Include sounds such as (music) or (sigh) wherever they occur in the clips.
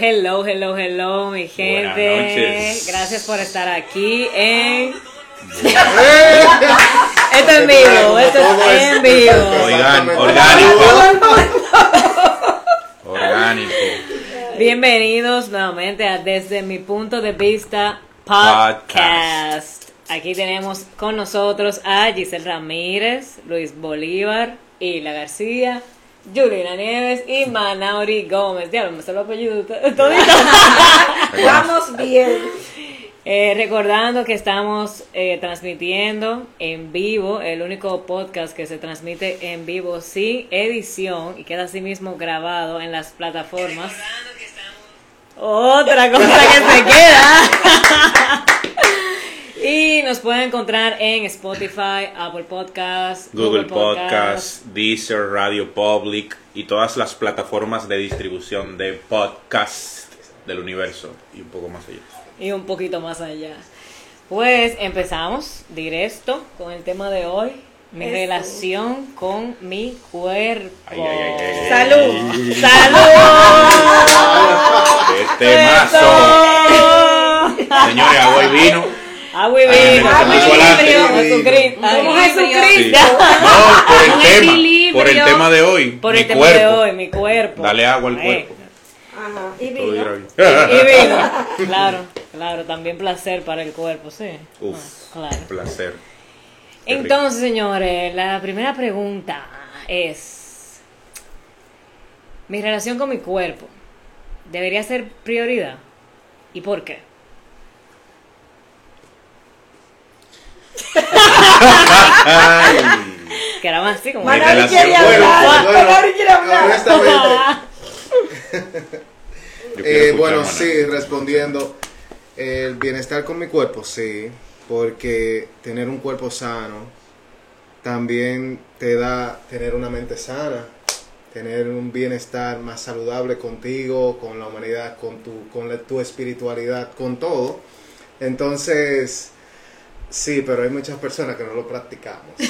Hello, hello, hello, mi gente. Buenas noches. Gracias por estar aquí en. (laughs) esto es en vivo, esto es en vivo. Oigan, orgánico. (laughs) Orgánico. Bienvenidos nuevamente a Desde mi punto de vista podcast. Aquí tenemos con nosotros a Giselle Ramírez, Luis Bolívar, Isla García, Juliana Nieves y Manauri Gómez. Diablo, me salió el apellido (laughs) todito. Vamos bien. (laughs) Eh, recordando que estamos eh, transmitiendo en vivo, el único podcast que se transmite en vivo sin edición y queda así mismo grabado en las plataformas. Otra cosa que se queda. (laughs) y nos pueden encontrar en Spotify, Apple Podcasts, Google Podcast, Deezer, Radio Public y todas las plataformas de distribución de podcast del universo y un poco más allá. y un poquito más allá. Pues empezamos directo con el tema de hoy, mi Eso. relación con mi cuerpo. Ay, ay, ay, ay, ay. Salud. (laughs) ¡Salud! Este mazo. Señores, agua y vino. Agua y vino. Como mucho adelante. Jesucristo. Como. No, por el (laughs) tema. equilibrio. Por el tema de hoy. Por el tema cuerpo. de hoy, mi cuerpo. Dale agua al cuerpo. Ajá. Y vino. Y vino. (laughs) Claro, claro, también placer para el cuerpo, sí. Uf, Ah, claro. placer. Qué rico. Entonces, señores, la primera pregunta es, ¿mi relación con mi cuerpo debería ser prioridad? ¿Y por qué? (laughs) Que era más así como... Manari quiere hablar. (laughs) bueno, Manari quiere hablar. eh, bueno, sí, respondiendo, el bienestar con mi cuerpo, sí, porque tener un cuerpo sano también te da tener una mente sana, tener un bienestar más saludable contigo, con la humanidad, con tu, con la- tu espiritualidad, con todo. Entonces, sí, pero hay muchas personas que no lo practicamos. (laughs)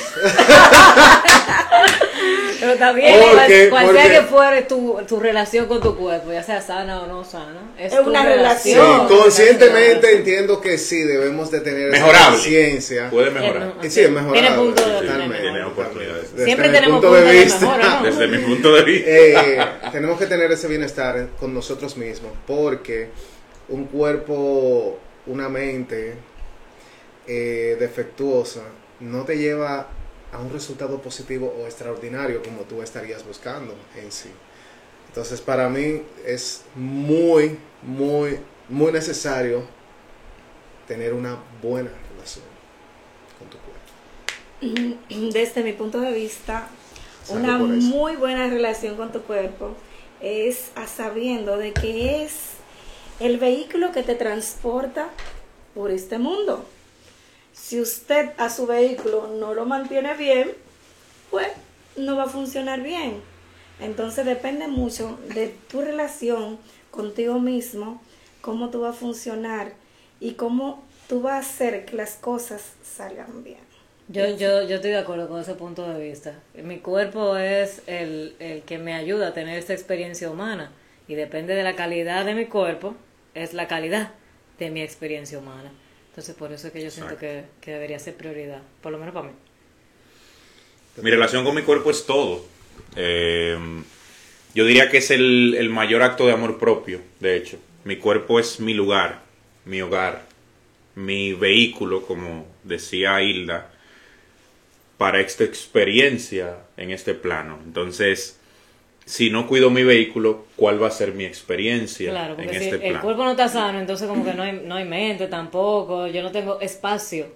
Pero también, Porque- cual, cual sea que fuere tu, tu relación con tu cuerpo, ya sea sana o no sana, es, Es una Sí, relación. No, conscientemente entiendo que sí, debemos de tener esa Mejorable. conciencia. Puede Eh, mejorar. Y sí, es mejorable. Tiene punto de- totalmente, tiene mejor. totalmente. Desde Siempre mi tenemos punto de puntos de vista, mejora, ¿no? Desde mi punto de vista. eh, tenemos que tener ese bienestar con nosotros mismos, porque un cuerpo, una mente eh, defectuosa no te lleva a un resultado positivo o extraordinario como tú estarías buscando en sí. Entonces, para mí es muy, muy, muy necesario tener una buena relación con tu cuerpo. Desde mi punto de vista, una muy buena relación con tu cuerpo es a sabiendo de que es el vehículo que te transporta por este mundo. Si usted a su vehículo no lo mantiene bien, pues no va a funcionar bien. Entonces depende mucho de tu relación contigo mismo, cómo tú vas a funcionar y cómo tú vas a hacer que las cosas salgan bien. Yo, yo, yo estoy de acuerdo con ese punto de vista. Mi cuerpo es el, el que me ayuda a tener esta experiencia humana y depende de la calidad de mi cuerpo, es la calidad de mi experiencia humana. Entonces por eso es que yo siento que, que debería ser prioridad, por lo menos para mí. Mi relación con mi cuerpo es todo. Eh, yo diría que es el, el mayor acto de amor propio, de hecho. Mi cuerpo es mi lugar, mi hogar, mi vehículo, como decía Hilda, para esta experiencia en este plano. Entonces, si no cuido mi vehículo, ¿cuál va a ser mi experiencia Claro, en si este el plano? cuerpo no está sano, entonces como que no hay, no hay mente tampoco, yo no tengo espacio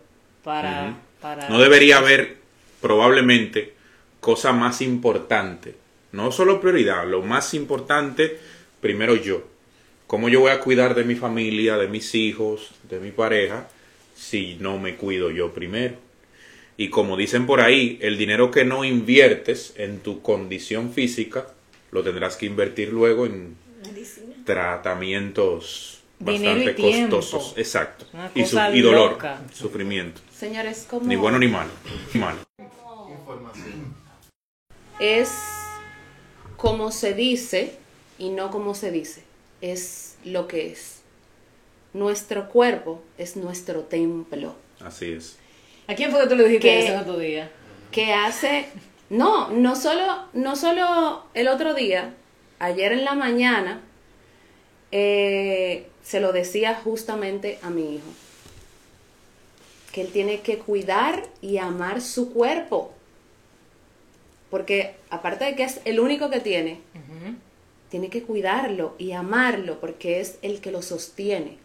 para... Para No debería haber probablemente cosa más importante. No solo prioridad, lo más importante, primero yo. ¿Cómo yo voy a cuidar de mi familia, de mis hijos, de mi pareja, si no me cuido yo primero? Y como dicen por ahí, el dinero que no inviertes en tu condición física, lo tendrás que invertir luego en Medicina. tratamientos y bastante tiempo. costosos. Exacto. Y, su- cosa y dolor, loca. sufrimiento. Señores, como Ni bueno ni malo. Malo. es como se dice y no como se dice. es lo que es. Nuestro cuerpo es nuestro templo. Así es. ¿A quién fue que tú le dijiste Que- eso en otro día? que hace no no solo no solo el otro día ayer en la mañana eh, se lo decía justamente a mi hijo que él tiene que cuidar y amar su cuerpo porque aparte de que es el único que tiene tiene que cuidarlo y amarlo porque es el que lo sostiene.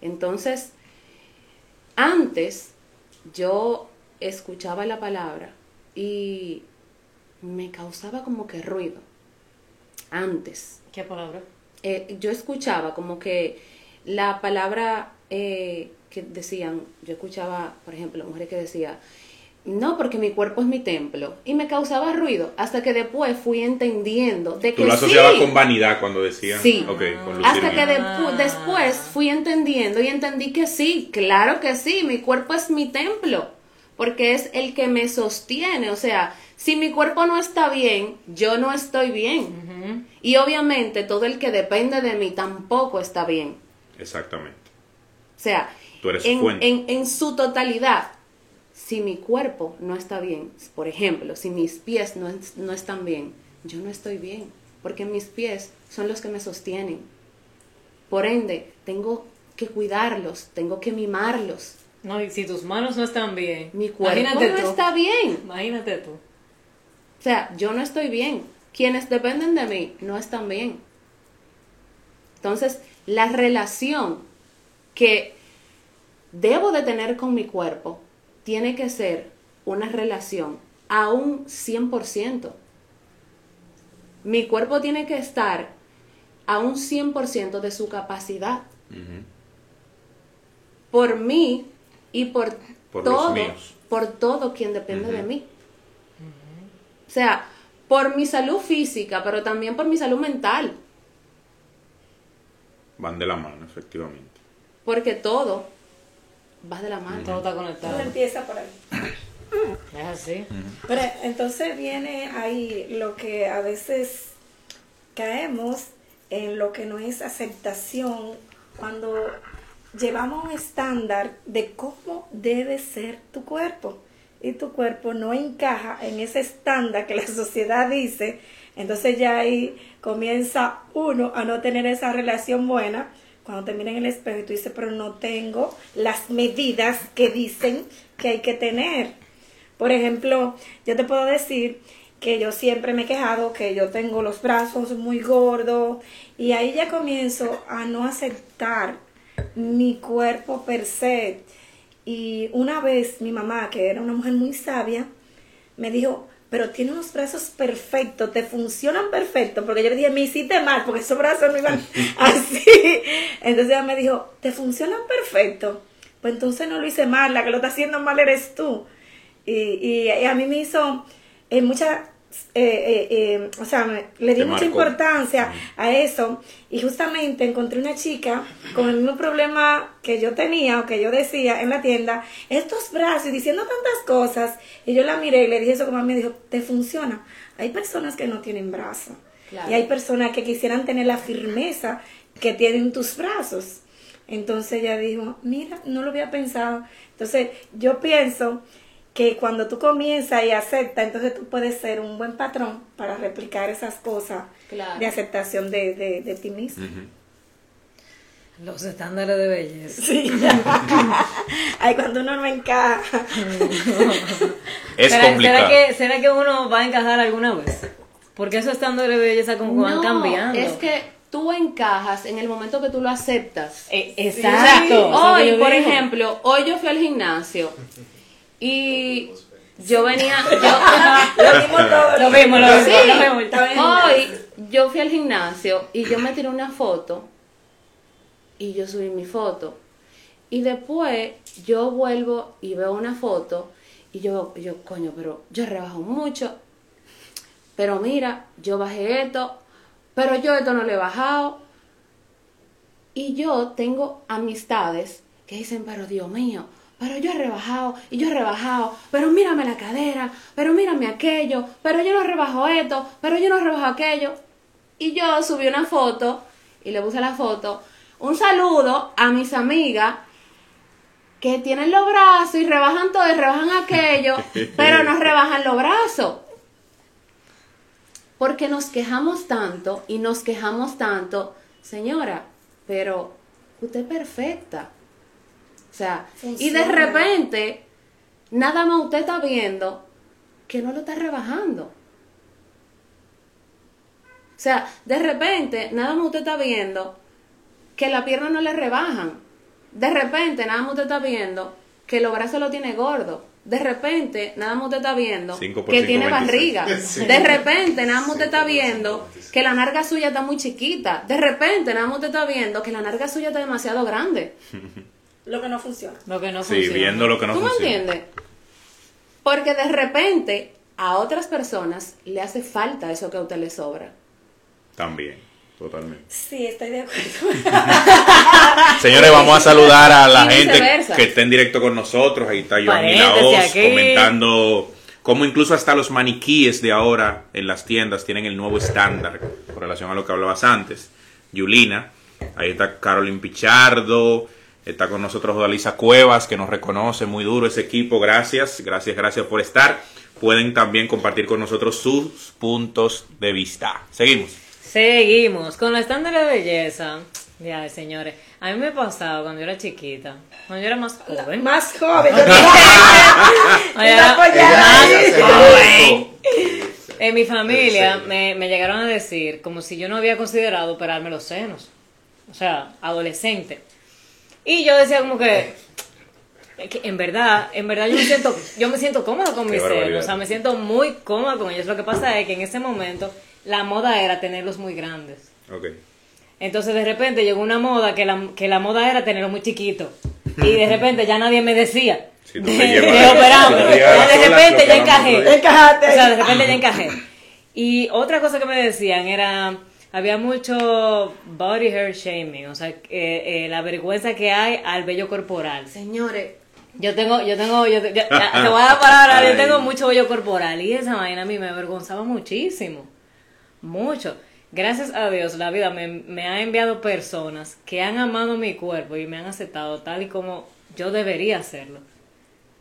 Entonces, antes yo escuchaba la palabra y me causaba como que ruido. Antes. ¿Qué palabra? Eh, yo escuchaba como que la palabra eh, que decían, yo escuchaba, por ejemplo, mujeres que decía, no, porque mi cuerpo es mi templo. Y me causaba ruido hasta que después fui entendiendo de que Tú lo asociabas sí. con vanidad cuando decían. Sí. Con lucir Hasta que depu- después fui entendiendo y entendí que sí, claro que sí, mi cuerpo es mi templo, porque es el que me sostiene, o sea, si mi cuerpo no está bien, yo no estoy bien. Y obviamente todo el que depende de mí tampoco está bien. Exactamente. O sea, Tú eres en, fuente. en- en su totalidad, si mi cuerpo no está bien, por ejemplo, si mis pies no, no están bien, yo no estoy bien, porque mis pies son los que me sostienen. Por ende, tengo que cuidarlos, tengo que mimarlos. No, y si tus manos no están bien. Mi cuerpo imagínate no tú. está bien. Imagínate tú. O sea, yo no estoy bien. Quienes dependen de mí no están bien. Entonces, la relación que debo de tener con mi cuerpo tiene que ser una relación a un 100%. Mi cuerpo tiene que estar a un 100% de su capacidad por mí y por, Por los todo, míos. por todo quien depende de mí. O sea, por mi salud física, pero también por mi salud mental, Van de la mano, efectivamente. porque todo va de la mano. Todo está Todo conectado. empieza por ahí. (coughs) Es así. Pero entonces viene ahí lo que a veces caemos en lo que no es aceptación cuando llevamos un estándar de cómo debe ser tu cuerpo. Y tu cuerpo no encaja en ese estándar que la sociedad dice, entonces ya ahí comienza uno a no tener esa relación buena. Cuando te en el espejo y tú dices, pero no tengo las medidas que dicen que hay que tener. Por ejemplo, yo te puedo decir que yo siempre me he quejado que yo tengo los brazos muy gordos. Y ahí ya comienzo a no aceptar mi cuerpo per se. Y una vez mi mamá, que era una mujer muy sabia, me dijo, pero tiene unos brazos perfectos, te funcionan perfectos, porque yo le dije, me hiciste mal, porque esos brazos no iban (laughs) así. Entonces ella me dijo, te funcionan perfectos. Pues entonces no lo hice mal, la que lo está haciendo mal eres tú. Y, y- y a mí me hizo eh, mucha, eh, eh, eh, o sea, me- le di Te mucha importancia a eso. Y justamente encontré una chica con el mismo problema que yo tenía o que yo decía en la tienda, estos brazos y diciendo tantas cosas. Y yo la miré y le dije eso como a mí, me dijo, te funciona. Hay personas que no tienen brazos. Claro. Y hay personas que quisieran tener la firmeza que tienen tus brazos. Entonces ella dijo, mira, no lo había pensado. Entonces yo pienso que cuando tú comienzas y aceptas, entonces tú puedes ser un buen patrón para replicar esas cosas Claro. de aceptación de, de, de ti mismo. Los estándares de belleza. Sí. (laughs) Ay, cuando uno no encaja. Es ¿Será, complicado. ¿será que, ¿Será que uno va a encajar alguna vez? Porque esos estándares de belleza como que van cambiando. es que tú encajas en el momento que tú lo aceptas. Eh, exacto. hoy, por ejemplo, hoy yo fui al gimnasio y yo venía, (laughs) yo, Lo todo. Lo vimos, lo vimos. Sí. lo vimos, hoy yo fui al gimnasio y yo me tiré una foto y yo subí mi foto. Y después yo vuelvo y veo una foto y yo, yo, coño, pero yo rebajo mucho. Pero mira, yo bajé esto, pero yo esto no lo he bajado. Y yo tengo amistades que dicen, pero Dios mío, pero yo he rebajado y yo he rebajado, pero mírame la cadera, pero mírame aquello, pero yo no rebajo esto, pero yo no rebajo aquello. Y yo subí una foto y le puse la foto. Un saludo a mis amigas que tienen los brazos y rebajan todo y rebajan aquello, (laughs) pero no rebajan los brazos. Porque nos quejamos tanto y nos quejamos tanto, señora, pero usted es perfecta. O sea, y de repente, nada más usted está viendo que no lo está rebajando. O sea, de repente, nada más usted está viendo que la pierna no le rebajan. De repente, nada más usted está viendo que los brazos lo tiene gordo. De repente, nada más usted está viendo que cinco, tiene 26. barriga. (laughs) De repente, nada más usted está viendo que la narga suya está muy chiquita. De repente, nada más usted está viendo que la narga suya está demasiado grande. (laughs) Lo que no funciona. Lo que no Sí, funciona. viendo lo que no ¿Tú me funciona. entiendes? Porque de repente a otras personas le hace falta eso que a usted le sobra. También, totalmente. Sí, estoy de acuerdo. (laughs) Señores, vamos a saludar a la Y gente viceversa. que está en directo con nosotros. Ahí está Joan Paréntesis Laos aquí. comentando cómo incluso hasta los maniquíes de ahora en las tiendas tienen el nuevo estándar con relación a lo que hablabas antes. Yulina, ahí está Carolyn Pichardo, está con nosotros Odalisa Cuevas, que nos reconoce muy duro ese equipo. Gracias, gracias, gracias por estar. Pueden también compartir con nosotros sus puntos de vista. Seguimos. Seguimos con los estándares de belleza. Ya, señores. A mí me pasaba cuando yo era chiquita, cuando yo era más joven. Más joven. (laughs) Era más joven. En mi familia me llegaron a decir como si yo no había considerado operarme los senos. O sea, adolescente. Y yo decía como que, que en verdad, en verdad yo me siento, yo me siento cómoda con mis barbaridad. O sea, me siento muy cómoda con ellos. Lo que pasa es que en ese momento la moda era tenerlos muy grandes. Ok. Entonces de repente llegó una moda que la, que la moda era tenerlo muy chiquito. Y de repente ya nadie me decía. Si de, de (laughs) si Ya de sola, repente te ya encajé. Encajate. O sea, de repente ya encajé. Y otra cosa que me decían era, había mucho body hair shaming, o sea, eh, eh, la vergüenza que hay al vello corporal. Señores, Yo tengo, yo tengo, yo te, ya- ya, te voy a dar (laughs) palabra, yo tengo mucho vello corporal y esa vaina a mí me avergonzaba muchísimo, mucho. Gracias a Dios la vida me, me ha enviado personas que han amado mi cuerpo y me han aceptado tal y como yo debería hacerlo.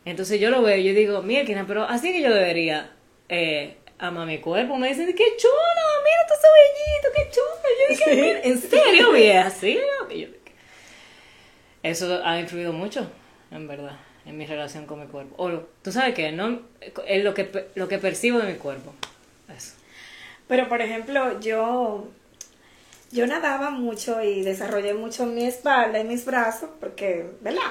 Entonces yo lo veo y yo digo, mira, pero así que yo debería eh, amar mi cuerpo. Me dicen, qué chulo, mira tu cabellito, qué chulo. Yo dije, "Mira, ¿en serio, (laughs) vieja? ¿Sí? Eso ha influido mucho, en verdad, en mi relación con mi cuerpo. O, tú sabes que no es lo que lo que percibo de mi cuerpo. Eso. Pero por ejemplo, yo yo nadaba mucho y desarrollé mucho mi espalda y mis brazos, porque, ¿verdad?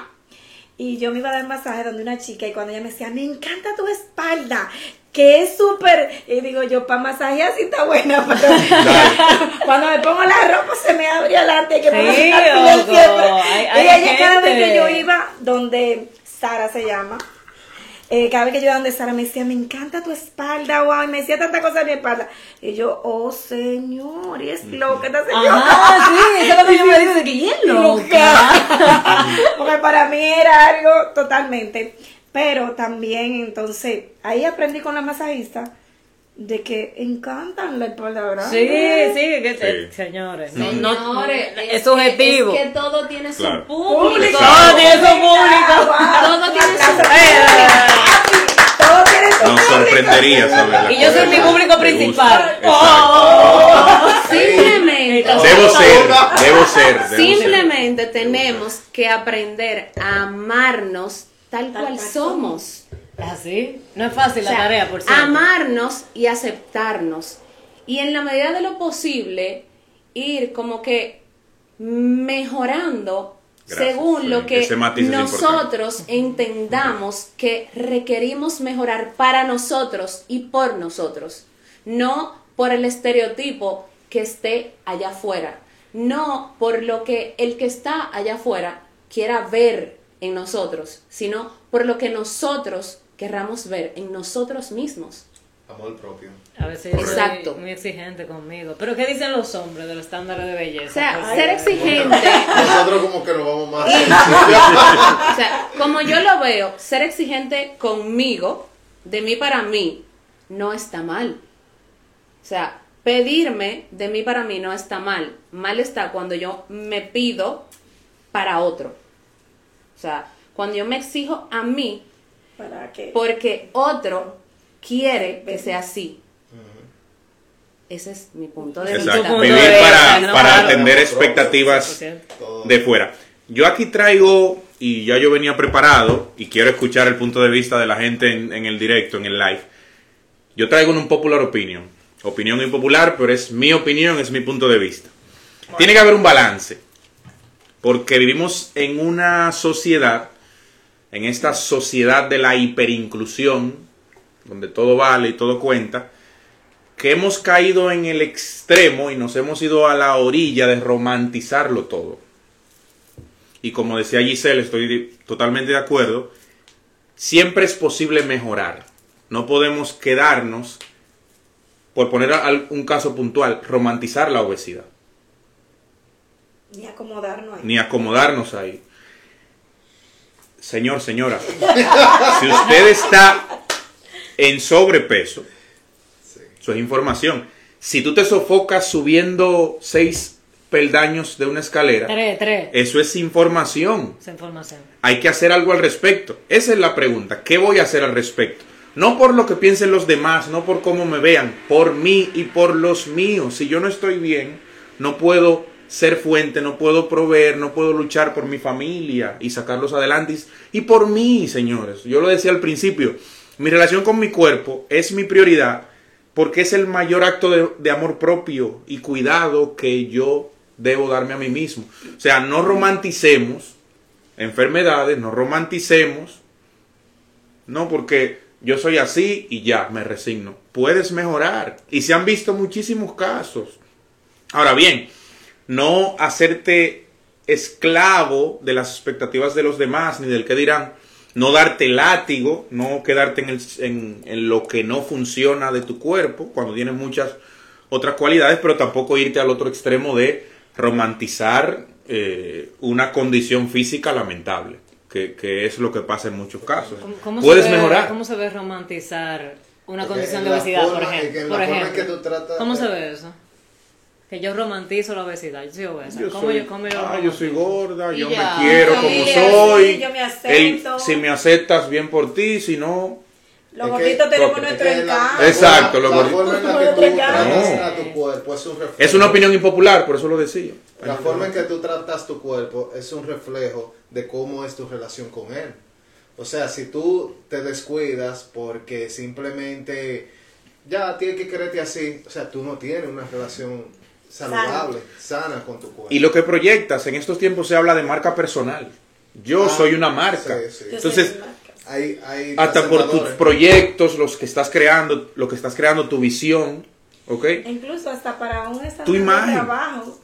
Y yo me iba a dar masaje donde una chica y cuando ella me decía, me encanta tu espalda, que es súper, y digo yo, para masajear sí está buena, (laughs) pero cuando me pongo la ropa se me abre adelante, que me Sí, siempre. Hay- y ella cada vez que yo iba, donde Sara se llama, eh, cada vez que yo iba donde Sara me decía, me encanta tu espalda, wow, y me decía tantas cosas de mi espalda. Y yo, oh señor, y es loca esta señora. Ajá, sí, eso es lo que yo me digo de (laughs) que "Ya es loca. Porque para mí era algo totalmente. Pero también, entonces, ahí aprendí con la masajista de que encantan la espalda grande. Sí, sí, que te- Sí. señores. No, no, señores, es, subjetivo. Que, es que todo tiene su Claro. público. Todo tiene su público. Todo tiene su Todo tiene su Nos sorprendería saber. Y yo soy mi público principal. Simplemente. Debo ser, debo ser. debo ser. Simplemente tenemos que aprender a amarnos tal Tal cual cual somos. Así. No es fácil O sea, la tarea, por cierto. amarnos y aceptarnos. Y en la medida de lo posible, ir como que mejorando Gracias, según sí, lo que nosotros entendamos que requerimos mejorar para nosotros y por nosotros. No por el estereotipo que esté allá afuera. No por lo que el que está allá afuera quiera ver en nosotros, sino por lo que nosotros querramos ver en nosotros mismos. Amor propio. A veces yo soy Exacto. muy exigente conmigo. Pero ¿qué dicen los hombres de los estándares de belleza? O sea, Pues, ser exigente, (laughs) Nosotros como que nos vamos más. (laughs) o sea, como yo lo veo, ser exigente conmigo, de mí para mí, no está mal. O sea, pedirme de mí para mí no está mal. Mal está cuando yo me pido para otro. O sea, cuando yo me exijo a mí ¿Para qué? porque otro quiere que sea así. Ese es mi punto de Exacto. vista. Vivir para, para atender expectativas de fuera. Yo aquí traigo, y ya yo venía preparado, y quiero escuchar el punto de vista de la gente en, en el directo, en el live. Yo traigo un popular opinion. Opinión impopular, pero es mi opinión, es mi punto de vista. Tiene que haber un balance. Porque vivimos en una sociedad, en esta sociedad de la hiperinclusión, donde todo vale y todo cuenta, que hemos caído en el extremo y nos hemos ido a la orilla de romantizarlo todo. Y como decía Giselle, estoy totalmente de acuerdo, siempre es posible mejorar. No podemos quedarnos, por poner un caso puntual, romantizar la obesidad, Ni acomodarnos ahí. ni acomodarnos ahí. Señor, señora, (laughs) si usted está en sobrepeso, eso es información. Si tú te sofocas subiendo seis peldaños de una escalera, Tres, tres. eso es información. Esa información. Hay que hacer algo al respecto. Esa es la pregunta. ¿Qué voy a hacer al respecto? No por lo que piensen los demás, no por cómo me vean, por mí y por los míos. Si yo no estoy bien, no puedo ser fuente, no puedo proveer, no puedo luchar por mi familia y sacarlos adelante. Y por mí, señores. Yo lo decía al principio, mi relación con mi cuerpo es mi prioridad porque es el mayor acto de, amor propio y cuidado que yo debo darme a mí mismo. O sea, no romanticemos enfermedades, no romanticemos, no porque yo soy así y ya me resigno. Puedes mejorar y se han visto muchísimos casos. Ahora bien, no hacerte esclavo de las expectativas de los demás ni del que dirán, no darte látigo, no quedarte en, el- en- en lo que no funciona de tu cuerpo cuando tienes muchas otras cualidades, pero tampoco irte al otro extremo de romantizar eh, una condición física lamentable, que, que es lo que pasa en muchos casos. ¿Cómo, cómo Puedes se ve, mejorar. ¿Cómo se ve romantizar una Porque condición en de obesidad, por ejemplo? en la por forma en ejemplo? que tú tratas- ¿Cómo se ve eso? Que yo romantizo la obesidad. Yo soy obesa. Yo ¿Cómo soy, yo, cómo yo ah, yo soy gorda, Y yo ya. me quiero Yo como soy. así, yo me El- acepto. si me aceptas, bien por ti, si no, Los Es gorditos que- tenemos es nuestro encanto. Exacto, lo la gordito. forma en la que tú Nuestro encanto. tratas No. a tu cuerpo es un reflejo. es una opinión impopular, por eso lo decía. La forma en que tú tratas tu cuerpo es un reflejo de cómo es tu relación con él. O sea, si tú te descuidas porque simplemente ya tienes que quererte así, o sea, tú no tienes una relación saludable, sana, con tu cuerpo. Y lo que proyectas, en estos tiempos se habla de marca personal. Yo Ah, soy una marca. sí, sí. Entonces. Hay, hay hasta por tus proyectos, los que estás creando, lo que estás creando, tu visión, ¿ok? Incluso hasta para un Tu imagen. de trabajo,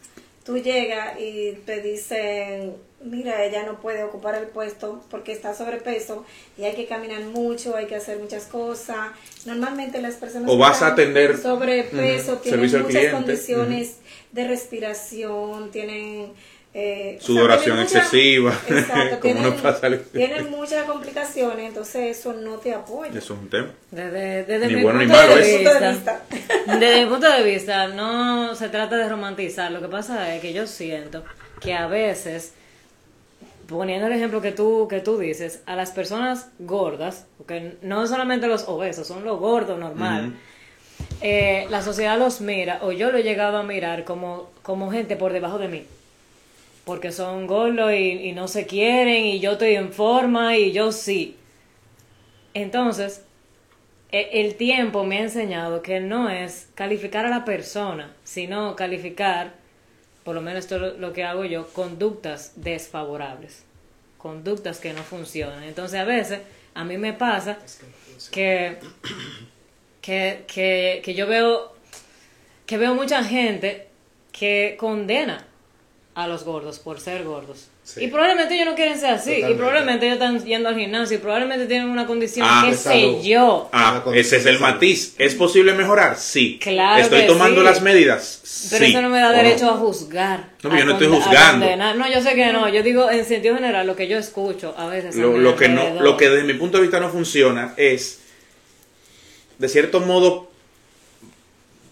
tú llegas y te dicen, mira, ella no puede ocupar el puesto porque está sobrepeso y hay que caminar mucho, hay que hacer muchas cosas. Normalmente las personas O que vas están a atender, sobrepeso tienen servicio muchas condiciones de respiración, tienen eh, o sea, Sudoración mucha- excesiva, (laughs) (laughs) Exacto, como tienen, nos pasa al- tienen muchas complicaciones, entonces eso no te apoya. Eso es un tema. Desde, desde Ni mi bueno ni punto malo, de ¿eh? Punto de vista, vista. desde mi punto de vista, no se trata de romantizar. Lo que pasa es que yo siento que a veces, poniendo el ejemplo que tú, que tú dices, a las personas gordas, porque no solamente los obesos, son los gordos normal, eh, la sociedad los mira, o yo lo he llegado a mirar como, como gente por debajo de mí. Porque son gordos y, y no se quieren, y yo estoy en forma, y yo sí. Entonces, e- el tiempo me ha enseñado que no es calificar a la persona, sino calificar, por lo menos esto es lo- que hago yo, conductas desfavorables, conductas que no funcionan. Entonces a veces a mí me pasa que, que, que, que yo veo que veo mucha gente que condena a los gordos por ser gordos. Sí. Y probablemente ellos no quieren ser así. Y probablemente ellos están yendo al gimnasio. Y probablemente tienen una condición, Ah, qué sé yo. Ah, ese es el matiz. ¿Es posible mejorar? Sí. Claro ¿Estoy que tomando sí. las medidas? Pero Sí. eso no me da ¿O derecho a juzgar. No, yo a no estoy juzgando. No, yo sé que no. Yo digo en sentido general lo que yo escucho a veces. Lo, lo que no, lo que desde mi punto de vista no funciona es, de cierto modo,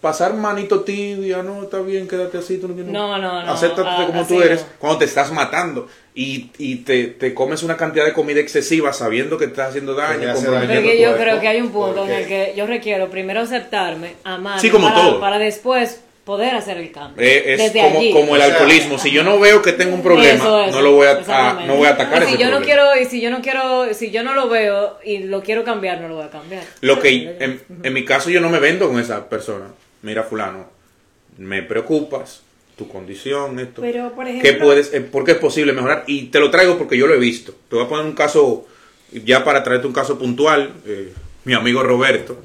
pasar manito tibia, no, está bien, quédate así, tú no tienes... No, no, no, Acéptate ah, como tú eres no. cuando te estás matando y, y te, te comes una cantidad de comida excesiva sabiendo que te estás haciendo daño, Porque yo creo que hay un punto en el que yo requiero primero aceptarme, amarme, Sí, como para, todo. para después poder hacer el cambio. Eh, es Desde como, allí. como el O sea, alcoholismo. Si yo no veo que tengo un problema, Eso, eso, no lo voy a, no voy a atacar Y ese si yo no quiero y si yo no quiero si yo no lo veo y lo quiero cambiar no lo voy a cambiar Lo que en, en mi caso yo no me vendo con esa persona. Mira fulano, me preocupas tu condición, esto. Pero, por ¿Qué ejemplo- puedes, eh, ¿Por qué es posible mejorar? Y te lo traigo porque yo lo he visto. Te voy a poner un caso, ya para traerte un caso puntual. eh, mi amigo Roberto,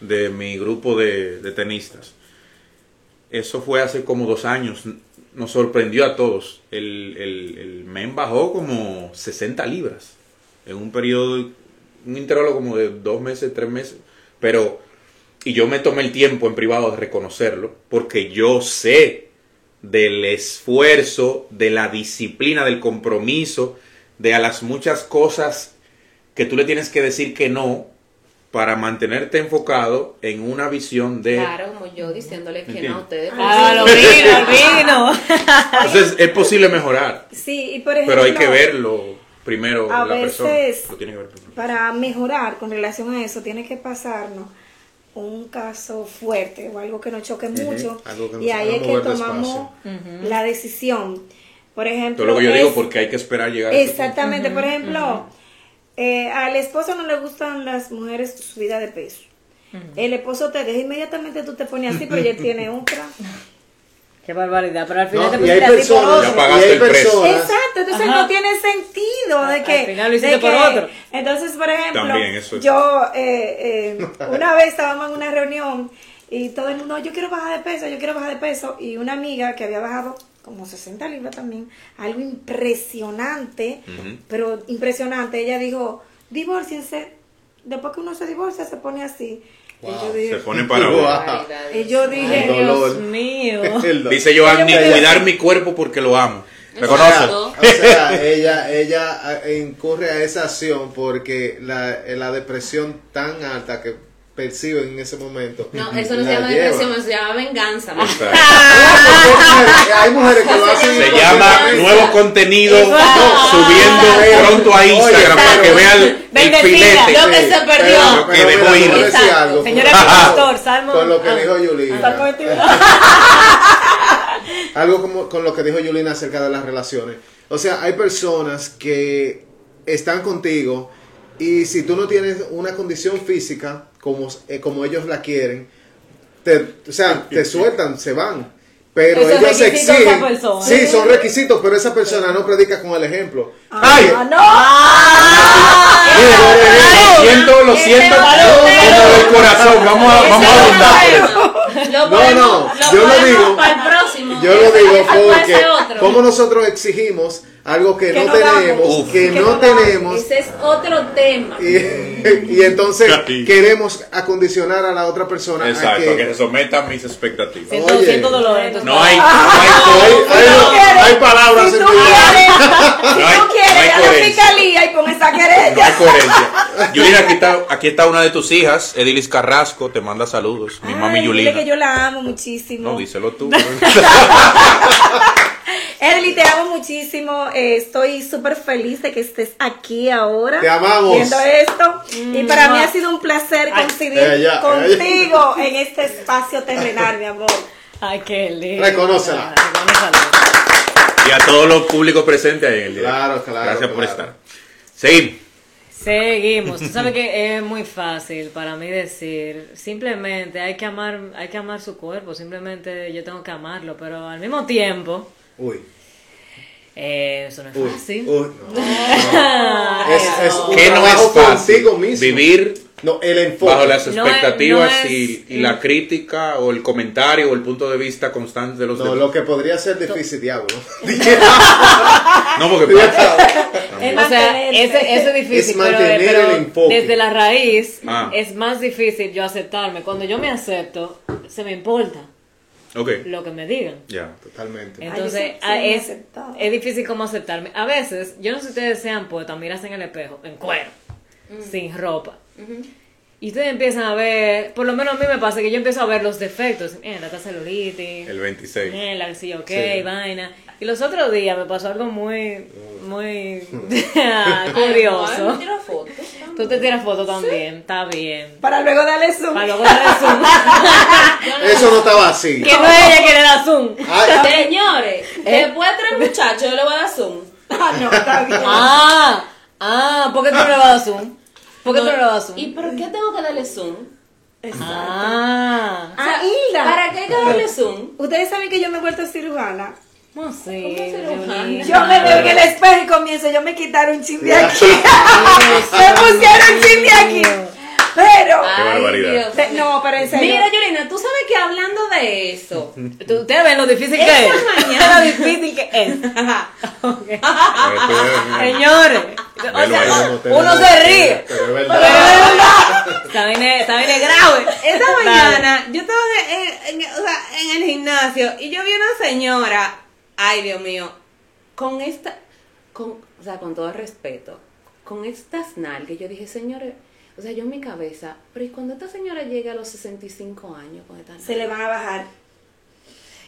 de mi grupo de, de tenistas. Eso fue hace como dos años. Nos sorprendió a todos. El, el, el men bajó como 60 libras en un periodo, un intervalo como de dos meses, tres meses. Pero, y yo me tomé el tiempo en privado de reconocerlo, porque yo sé del esfuerzo, de la disciplina, del compromiso, de a las muchas cosas que tú le tienes que decir que no para mantenerte enfocado en una visión de... Claro, como yo diciéndole que no a ustedes. ah lo vino vino Entonces es posible mejorar, Sí, y por ejemplo, pero hay que verlo primero a la persona. veces- Lo tiene que ver primero. para mejorar con relación a eso, tiene que pasarnos un caso fuerte o algo que nos choque mucho. algo que nos y ahí es que tomamos la decisión. Por ejemplo, Todo lo que yo digo porque hay que esperar llegar a ese punto. Exactamente, por ejemplo, eh, al esposo no le gustan las mujeres subida de peso. El esposo te deja inmediatamente, tú te pones así, pero ya él tiene otra. (laughs) qué barbaridad pero al final No, te y hay pusiste así por personas, Ya otro pagaste y hay el precio. Exacto, entonces Ajá. no tiene sentido de Al que... final lo hiciste por otro. Entonces, por ejemplo, También, eso es. yo eh, eh, una vez estábamos en una reunión y todo el mundo, yo quiero bajar de peso, yo quiero bajar de peso, y una amiga que había bajado como 60 libras también, algo impresionante, pero impresionante, ella dijo, divórciense, después que uno se divorcia se pone así. Dije, Se pone para Wow. abajo. y yo dije, El dolor. Dios mío (laughs) Dice me- cuidar mi cuerpo porque lo amo. Sea, o sea, (laughs) ella, ella incurre a esa acción porque la, la depresión tan alta que percibe en ese momento. No, eso no se la llama lleva. depresión, eso se llama venganza. Hay mujeres que lo hacen. Se llama nuevo contenido subiendo pronto a Instagram Oye, para que vean el filete. Lo que se perdió. Lo que ir. Señora Con- pastor, Salmo- Con lo que ah. dijo Yulina. Salmo 21. (laughs) Algo como con lo que dijo Yulina acerca de las relaciones. O sea, hay personas que están contigo y si tú no tienes una condición física como, eh, como ellos la quieren, te, o sea, te (laughs) sueltan, se van. Pero Esos ellos exigen. persona. Sí, son requisitos, pero esa persona no predica con el ejemplo. ¡Ay! Ah, Lo siento, lo siento. Como del corazón. Vamos a, vamos a abundar. No, no, yo lo digo. Para el próximo. Yo lo digo porque como nosotros exigimos algo que, Que no, no tenemos, Uf. que, Que no no tenemos, Ese es otro tema. y, (laughs) y entonces Sí. queremos acondicionar a la otra persona a Exacto, que, que se someta a mis expectativas. siento, Oye. siento dolor entonces. No hay, no hay, hay, hay- hay palabras Si en quieres, si No hay- tú no quieres, a la coherencia. fiscalía y pon esa no querella. hay coherencia. Yulina, aquí está, aquí está una de tus hijas, Edilis Carrasco, te manda saludos. Mi mami Yulina. dile que yo la amo muchísimo. No, díselo tú. (laughs) (laughs) (laughs) Edli, te amo muchísimo. eh, estoy súper feliz de que estés aquí ahora. Te amamos. Viendo esto. Y para mí ha sido un placer coincidir ella, contigo en este espacio terrenal, mi amor. Ay, qué lindo. Reconócela. Y a todos los públicos presentes ahí en el día. Claro, claro, Gracias por estar. Seguimos. Seguimos. Tú sabes (laughs) que es muy fácil para mí decir, simplemente hay que amar, hay que amar su cuerpo, simplemente yo tengo que amarlo, pero al mismo tiempo, Uy, eh, eso no es uy, fácil. uy, no. (laughs) Es, es un ¿Qué no es fácil? mismo. Vivir No, el enfoque. bajo las No es- expectativas no es- y, y la crítica o el comentario o el punto de vista constante de los No, demás. lo que podría ser difícil, diablo. (laughs) No, porque pasa. Es O sea, ese, eso es difícil, Es pero, mantener pero el enfoque. desde la raíz Ah. es más difícil yo aceptarme. Cuando yo me acepto, se me importa Lo que me digan. ya. Totalmente. Entonces, Ay, yo sí- ah, es, es difícil como aceptarme. A veces, yo no sé si ustedes se han puesto a mirarse en el espejo, en cuero, sin ropa. Y ustedes empiezan a ver, por lo menos a mí me pasa que yo empiezo a ver los defectos. Mira, la celulitis. El 26. Mira, la sí, ok, Sí. vaina. Y los otros días me pasó algo muy, muy (laughs) Ay, curioso. me tiro fotos. Tú te tiras foto también, está bien. Para luego darle zoom. Para luego darle zoom. (laughs) Eso no estaba así. que no es ella que le da zoom. Ay, Señores, (laughs) después de tres muchachos, yo le voy a dar zoom. Ah, no, está bien. Ah, ah, ¿por qué tú no le vas a dar zoom? ¿Por qué tú no le vas a dar zoom? ¿Y por qué tengo que darle zoom? Ah, Ah, Hilda. ¿Para qué hay que darle zoom? Ustedes saben que yo me he vuelto cirujana. no sé. cirujana? Yo me veo en el espejo y comienzo, yo me quitaron un chin de aquí. (laughs) me pusieron un chin de aquí. Pero, Qué barbaridad. No, pero en serio. Mira, Yolina, tú sabes que hablando de eso, (laughs) Tú- Ustedes ven lo difícil que Esta es. mañana- lo difícil que es. (laughs) Después- (laughs) Señores, o sea, uno se ríe. Pero es verdad. es verdad. Esta vaina es- esta grave. esta mañana yo estaba en, en- o sea, en el gimnasio y yo vi una señora, ay Dios mío, con esta, con, o sea, con todo respeto, con estas nalgas, yo dije, señores, o sea, yo en mi cabeza, pero ¿y cuando esta señora llegue a los 65 años con esta Se le van a bajar.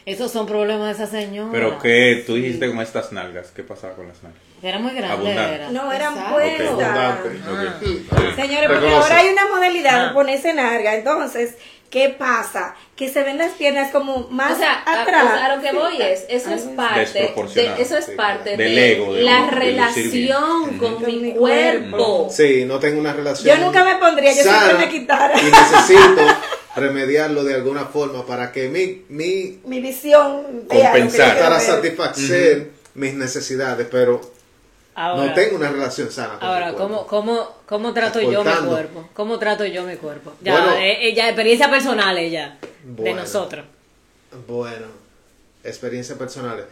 Esos son problemas de esa señora. Pero qué, tú dijiste con estas nalgas, ¿qué pasaba con las nalgas? Era muy grande. Abundante. Era. No, eran Exacto. puestas. Abundante. Ok. Señores, porque ahora hay una modalidad Ah. de ponerse larga. Entonces, ¿qué pasa? Que se ven las piernas como más O sea, a, atrás. o sea, a lo que voy es, eso es Algo parte, de, eso es sí, parte Del de ego, de la uno, relación con Con mi cuerpo. Sí, no tengo una relación. Yo nunca me pondría, yo siempre me quitara. Y necesito remediarlo de alguna forma para que mi, mi Mi visión Compensar. para satisfacer mis necesidades, pero Ahora, no tengo una relación sana. con ahora mi cuerpo. ¿cómo, cómo, ¿cómo trato yo mi cuerpo? ¿Cómo trato yo mi cuerpo? Ya, Bueno. eh, eh, ya experiencia personal ella. De nosotros. Bueno, experiencias personales.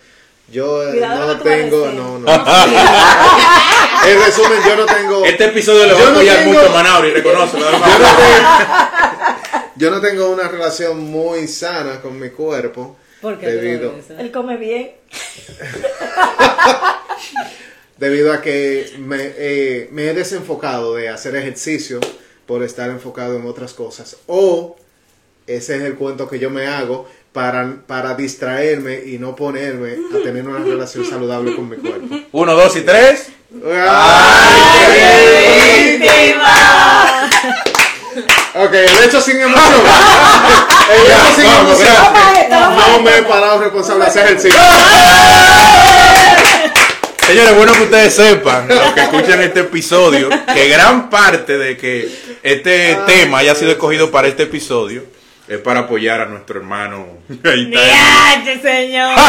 Yo eh, Cuidado no tengo, no, no. (laughs) en resumen, yo no tengo. Este episodio le va a no apoyar tengo- mucho a Manauri, reconoce. (laughs) yo, no tengo, yo no tengo una relación muy sana con mi cuerpo. ¿Por qué debido? Él come bien. (laughs) debido a que me, eh, me he desenfocado de hacer ejercicio por estar enfocado en otras cosas. O ese es el cuento que yo me hago para, para distraerme y no ponerme a tener una relación saludable con mi cuerpo. Uno, dos y tres. Ok, (laughs) el hecho sin emoción. El hecho sin emoción. No me he parado responsable de hacer ejercicio. Señores, bueno que ustedes sepan, los que escuchan este episodio, que gran parte de que este tema haya sido escogido para este episodio es para apoyar a nuestro hermano. (laughs) ¡Niache, señor! (laughs)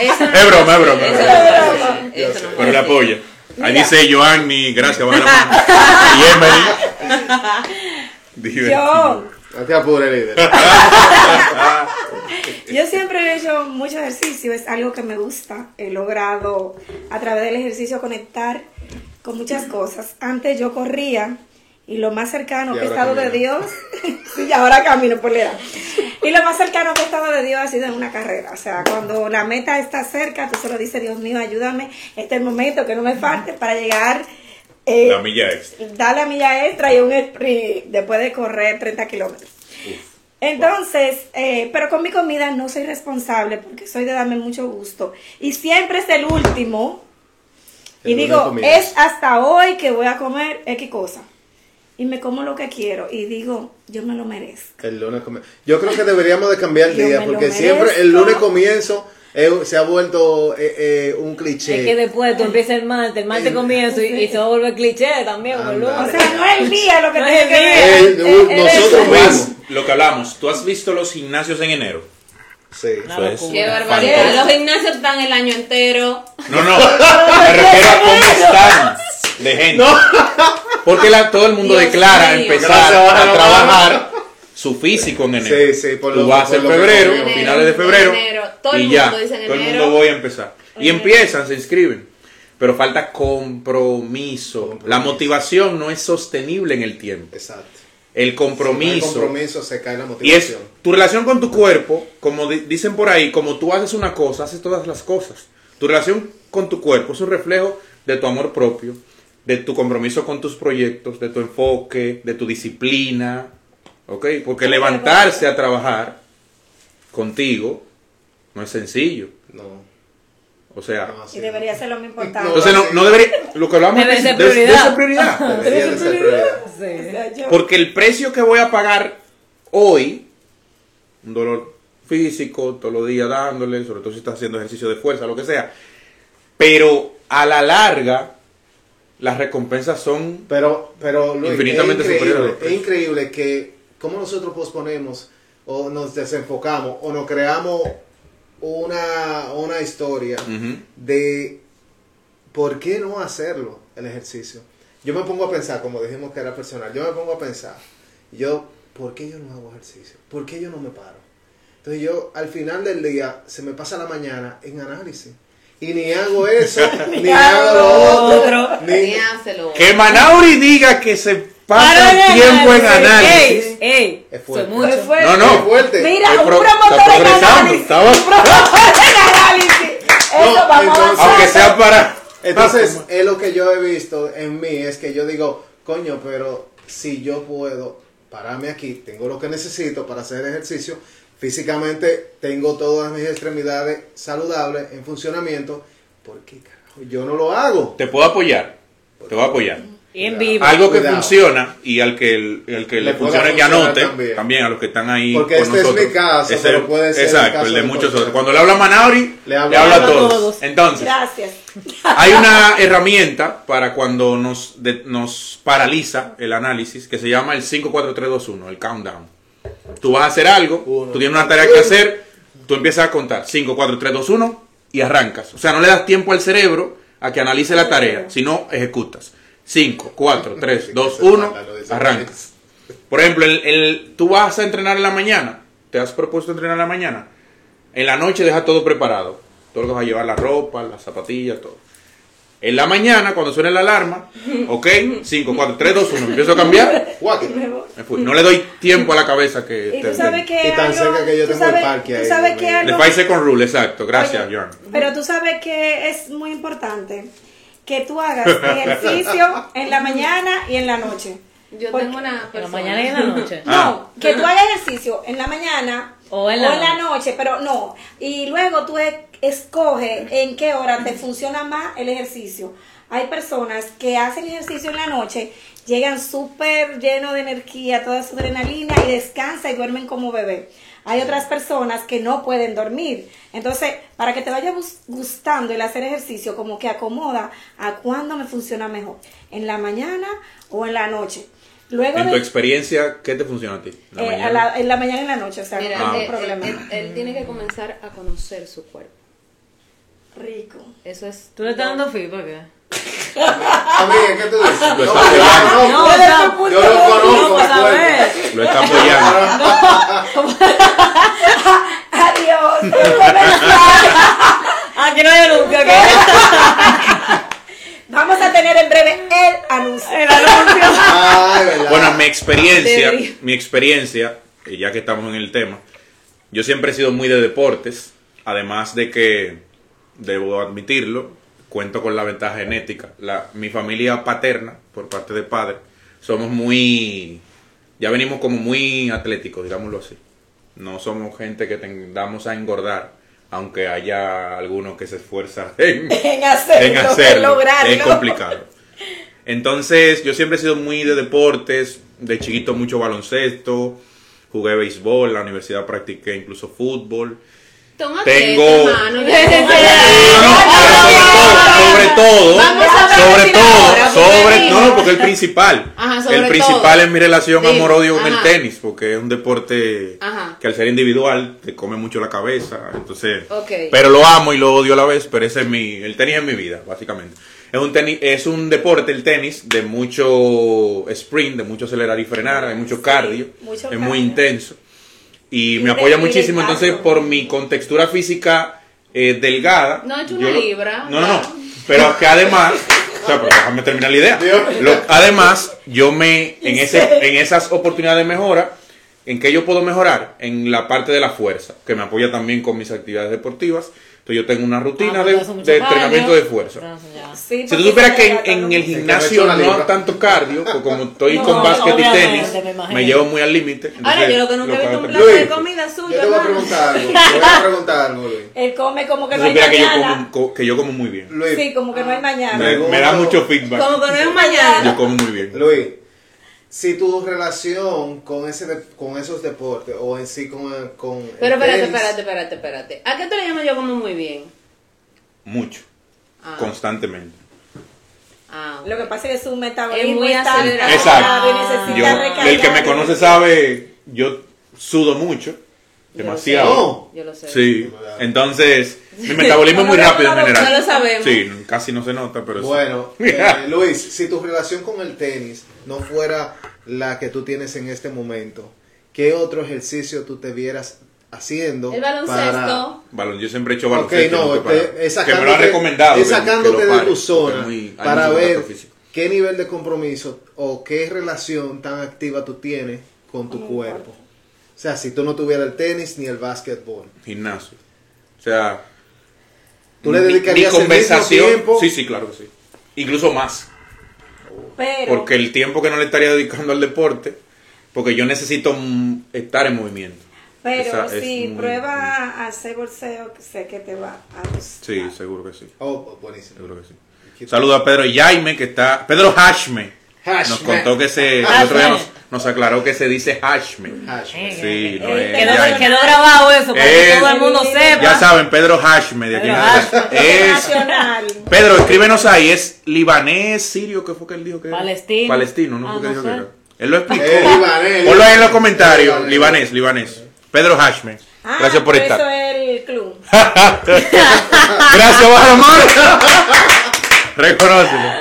Es broma, es broma, Pero le apoya. Ahí dice Joanny, gracias, baja la mano. Y Emily. (laughs) Yo, Te apures, líder. (laughs) yo siempre he hecho mucho ejercicio, es algo que me gusta. He logrado a través del ejercicio conectar con muchas cosas. Antes yo corría y lo más cercano que he estado de camina. Dios, (laughs) y ahora camino por la edad. Y lo más cercano que he estado de Dios ha sido en una carrera. O sea, cuando la meta está cerca, tú solo dices, Dios mío, ayúdame, este es el momento que no me falte para llegar. Eh, La milla extra. da la milla extra y un sprint después de correr 30 kilómetros. Entonces, eh, pero con mi comida no soy responsable porque soy de darme mucho gusto. Y siempre es el último. El y digo, es hasta hoy que voy a comer X cosa. Y me como lo que quiero. Y digo, yo me lo merezco. El lunes Yo creo que deberíamos de cambiar el día porque siempre el lunes comienzo eh, se ha vuelto eh, eh, un cliché. Es que después tú empiezas el martes, el martes comienzo y, y se va a volver cliché también, el Anda. O sea, no es el día lo que No tiene es que el ver. día. Eh, Eh, eh, nosotros mismos. Lo que hablamos, ¿tú has visto los gimnasios en enero? Sí. Eso es. Qué barbaridad. Los gimnasios están el año entero. No, no, (laughs) me refiero a cómo están de gente. Porque la- todo el mundo Dios declara mío. empezar Gracias, a trabajar su físico en enero. Sí, sí, por Tú lo- vas por en lo febrero, finales de febrero, Enero. Todo el y ya, mundo dice en todo el enero. mundo voy a empezar. Y empiezan, se inscriben. Pero falta compromiso. La motivación no es sostenible en el tiempo. Exacto. El Si compromiso. no hay compromiso se cae la Y es motivación. tu relación con tu cuerpo, como di- dicen por ahí, como tú haces una cosa, haces todas las cosas. Tu relación con tu cuerpo es un reflejo de tu amor propio, de tu compromiso con tus proyectos, de tu enfoque, de tu disciplina, ¿ok? Porque levantarse a trabajar contigo no es sencillo. No. O sea, no, Y debería ser lo más importante. entonces no, no debería, lo que hablamos Debe ser prioridad. ser prioridad. Debería de ser prioridad. (laughs) O sea, yo- Porque el precio que voy a pagar hoy, un dolor físico, todos los días dándole, sobre todo si estás haciendo ejercicio de fuerza, lo que sea, pero a la larga, las recompensas son Pero, pero Luis, Infinitamente es increíble, superior a lo que- es increíble que como nosotros posponemos o nos desenfocamos o nos creamos una, una historia de por qué no hacerlo el ejercicio. Yo me pongo a pensar, como dijimos que era personal, yo me pongo a pensar, yo, ¿por qué yo no hago ejercicio? ¿Por qué yo no me paro? Entonces yo al final del día se me pasa la mañana en análisis. Y ni hago eso, (laughs) ni hago lo otro, Otro. ni, Ni hácelo. Que Manauri diga que se pasa Para el tiempo en análisis. Ey, ey, Es soy fuerte. mucho. Es fuerte. No, no. Es fuerte. Mira, Es un pro- promotor (laughs) en análisis. estaba- Un promotor en análisis. Eso No, vamos entonces-. Aunque sea para... Entonces, es lo que yo he visto en mí, es que yo digo, coño, pero si yo puedo pararme aquí, tengo lo que necesito para hacer ejercicio, físicamente tengo todas mis extremidades saludables, en funcionamiento, ¿por qué carajo yo no lo hago? Te puedo apoyar. Te voy a apoyar. En vivo. Algo que Cuidado. funciona y al que, el, el que le, Le funcione que anote, también. también. a los que están ahí Porque con este es nosotros. mi caso, Ese- pero puede ser el Exacto, caso el de de muchos otros. Cuando le habla Manauri, Le le habla habla, a a todos. todos. Entonces, Gracias. hay una herramienta para cuando nos, de- nos paraliza el análisis que se llama el 54321, el countdown. Tú vas a hacer algo, Uno. tú tienes una tarea que hacer, tú empiezas a contar 54321 y arrancas. O sea, no le das tiempo al cerebro a que analice la tarea, sino ejecutas. 5, 4, 3, 2, 1, arrancas. Por ejemplo, el, el- tú vas a entrenar en la mañana, te has propuesto entrenar en la mañana, en la noche deja todo preparado. Todo lo que vas a llevar, la ropa, las zapatillas, todo. En la mañana, cuando suene la alarma, (laughs) ok, 5, 4, 3, 2, 1, empiezo a cambiar, me fui. No le doy tiempo a la cabeza que... Y tú te- sabes que Y tan algo- cerca que yo tengo el sabes- parque tú ahí, sabes que mío. The algo- five second rule, exacto. Gracias, Oye, Jorn. Pero tú sabes que es muy importante que tú hagas (laughs) ejercicio en la mañana y en la noche. Yo Porque- tengo una En la persona. mañana y en la noche. (laughs) No, Ah. que tú hagas ejercicio en la mañana O en la noche, pero no. Y luego tú e- escoges en qué hora te funciona más el ejercicio. Hay personas que hacen ejercicio en la noche, llegan súper llenos de energía, toda su adrenalina y descansan y duermen como bebé. Hay otras personas que no pueden dormir. Entonces, para que te vaya gustando el hacer ejercicio, como que acomoda a cuándo me funciona mejor, en la mañana o en la noche. Luego En tu experiencia, ¿qué te funciona a ti? ¿En la eh, mañana? a la- en la mañana y en la noche, o sea, Mira, no hay él, problema. él- él tiene que comenzar a conocer su cuerpo. Rico. Eso es. ¿Tú le estás dando feedback? Amiga, ¿qué tú dices? Lo No, está yo apoyando. no, o sea, yo lo conozco. Lo está apoyando. (laughs) Adiós. (laughs) Aquí no hay anuncio, ¿qué? (laughs) Vamos a tener en breve el anuncio. El anuncio. Ay. Bueno, mi experiencia, mi experiencia, eh, ya que estamos en el tema, yo siempre he sido muy de deportes, además de que, debo admitirlo, cuento con la ventaja genética. La, mi familia paterna, por parte de padre, somos muy, ya venimos como muy atléticos, digámoslo así. No somos gente que tendamos a engordar, aunque haya algunos que se esfuerzan (laughs) en, (laughs) En hacerlo, en en hacerlo. lograrlo. Es complicado. Entonces, yo siempre he sido muy de deportes, de chiquito mucho baloncesto, jugué béisbol, en la universidad practiqué incluso fútbol. Toma Tengo- mano. No, sobre todo, sobre todo, sobre todo, no, porque el principal, Ajá, sobre el principal todo. es mi relación Digo, amor-odio con el tenis, porque es un deporte Ajá. que al ser individual te come mucho la cabeza, entonces, Ok. pero lo amo y lo odio a la vez, pero ese es mi, el tenis es mi vida, básicamente. Es un tenis, es un deporte el tenis de mucho sprint, de mucho acelerar y frenar, hay mucho Sí, cardio, mucho es muy cardio. intenso y me apoya muchísimo. Entonces, por mi contextura física eh, delgada. No, he hecho una lo- libra, No, no, no. Pero que además. O sea, pero déjame terminar la idea. Lo- además, yo me. En, (laughs) ese, en esas oportunidades de mejora. ¿En qué yo puedo mejorar? En la parte de la fuerza, que me apoya también con mis actividades deportivas. Entonces yo tengo una rutina Ah, de, entrenamiento de fuerza. Sí, Si tú supieras que en, el gimnasio no hago tanto cardio, pues como estoy No, con básquet y tenis, me llevo muy al límite. Ahora, yo lo que nunca he visto un plato de comida suya. Yo te voy a preguntar algo. (laughs) Te voy a preguntar algo, Luis. Él come como que no hay supiera que yo, mañana. como, que yo como muy bien. Luis, Sí, como que no hay mañana. Me, me da mucho feedback. Como que no es mañana. Yo como muy bien. Luis, si tu relación con ese de- con esos deportes o en sí con, con el Pero espérate, tenis- espérate, espérate, espérate. ¿A qué te le llamas yo como muy bien? Mucho. Ah. Constantemente. Ah, Lo que pasa es que su metabolismo Es muy acelerado. Exacto. Yo, el que me conoce sabe, yo sudo mucho. yo lo Demasiado. No. sé, Yo lo sé. Sí. Entonces, mi metabolismo es muy rápido en general. Ya lo sabemos. Sí, casi no se nota, pero sí. Bueno, (laughs) eh, Luis, si tu relación con el tenis no fuera la que tú tienes en este momento, ¿qué otro ejercicio tú te vieras haciendo? El baloncesto. Balón, yo siempre he hecho Para... Ok, baloncesto. no, es que me lo sacándote- recomendado. es que- que sacándote de tu zona muy- para ver qué nivel de compromiso o qué relación tan activa tú tienes con tu cuerpo. O sea, si tú no tuvieras el tenis ni el básquetbol. Gimnasio. O sea. ¿Tú le mi- dedicarías mi el mismo conversación- tiempo? Sí, sí, claro que sí. Incluso más. Pero, Porque el tiempo que no le estaría dedicando al deporte, porque yo necesito estar en movimiento. pero Esa si muy- pruebas a hacer bolseo, sé que te va a gustar. Sí, seguro que sí. Oh, buenísimo. Seguro que sí. Saludo a Pedro Jaime, que está. Pedro Hashme. Nos contó que se. El Hashme. otro día nos, nos aclaró que se dice Hashme. Hashme. Sí, no Eh, es. Quedó, grabado eso para que Es- todo el mundo sepa. Ya saben, Pedro Hashme de aquí Pedro. Es. Nacional. Pedro, escríbenos ahí. ¿Es libanés, sirio? ¿Qué fue que él dijo que era? Palestino. Palestino, ¿no Ah, fue que no dijo que sé. era? Él lo explicó. Eh, libanés, Ponlo ahí en los comentarios. Libanés. Libanés, libanés. Pedro Hashme. Ah, Gracias por Eso estar. es el club. (laughs) Gracias, Bahamar. (laughs) Reconócelo.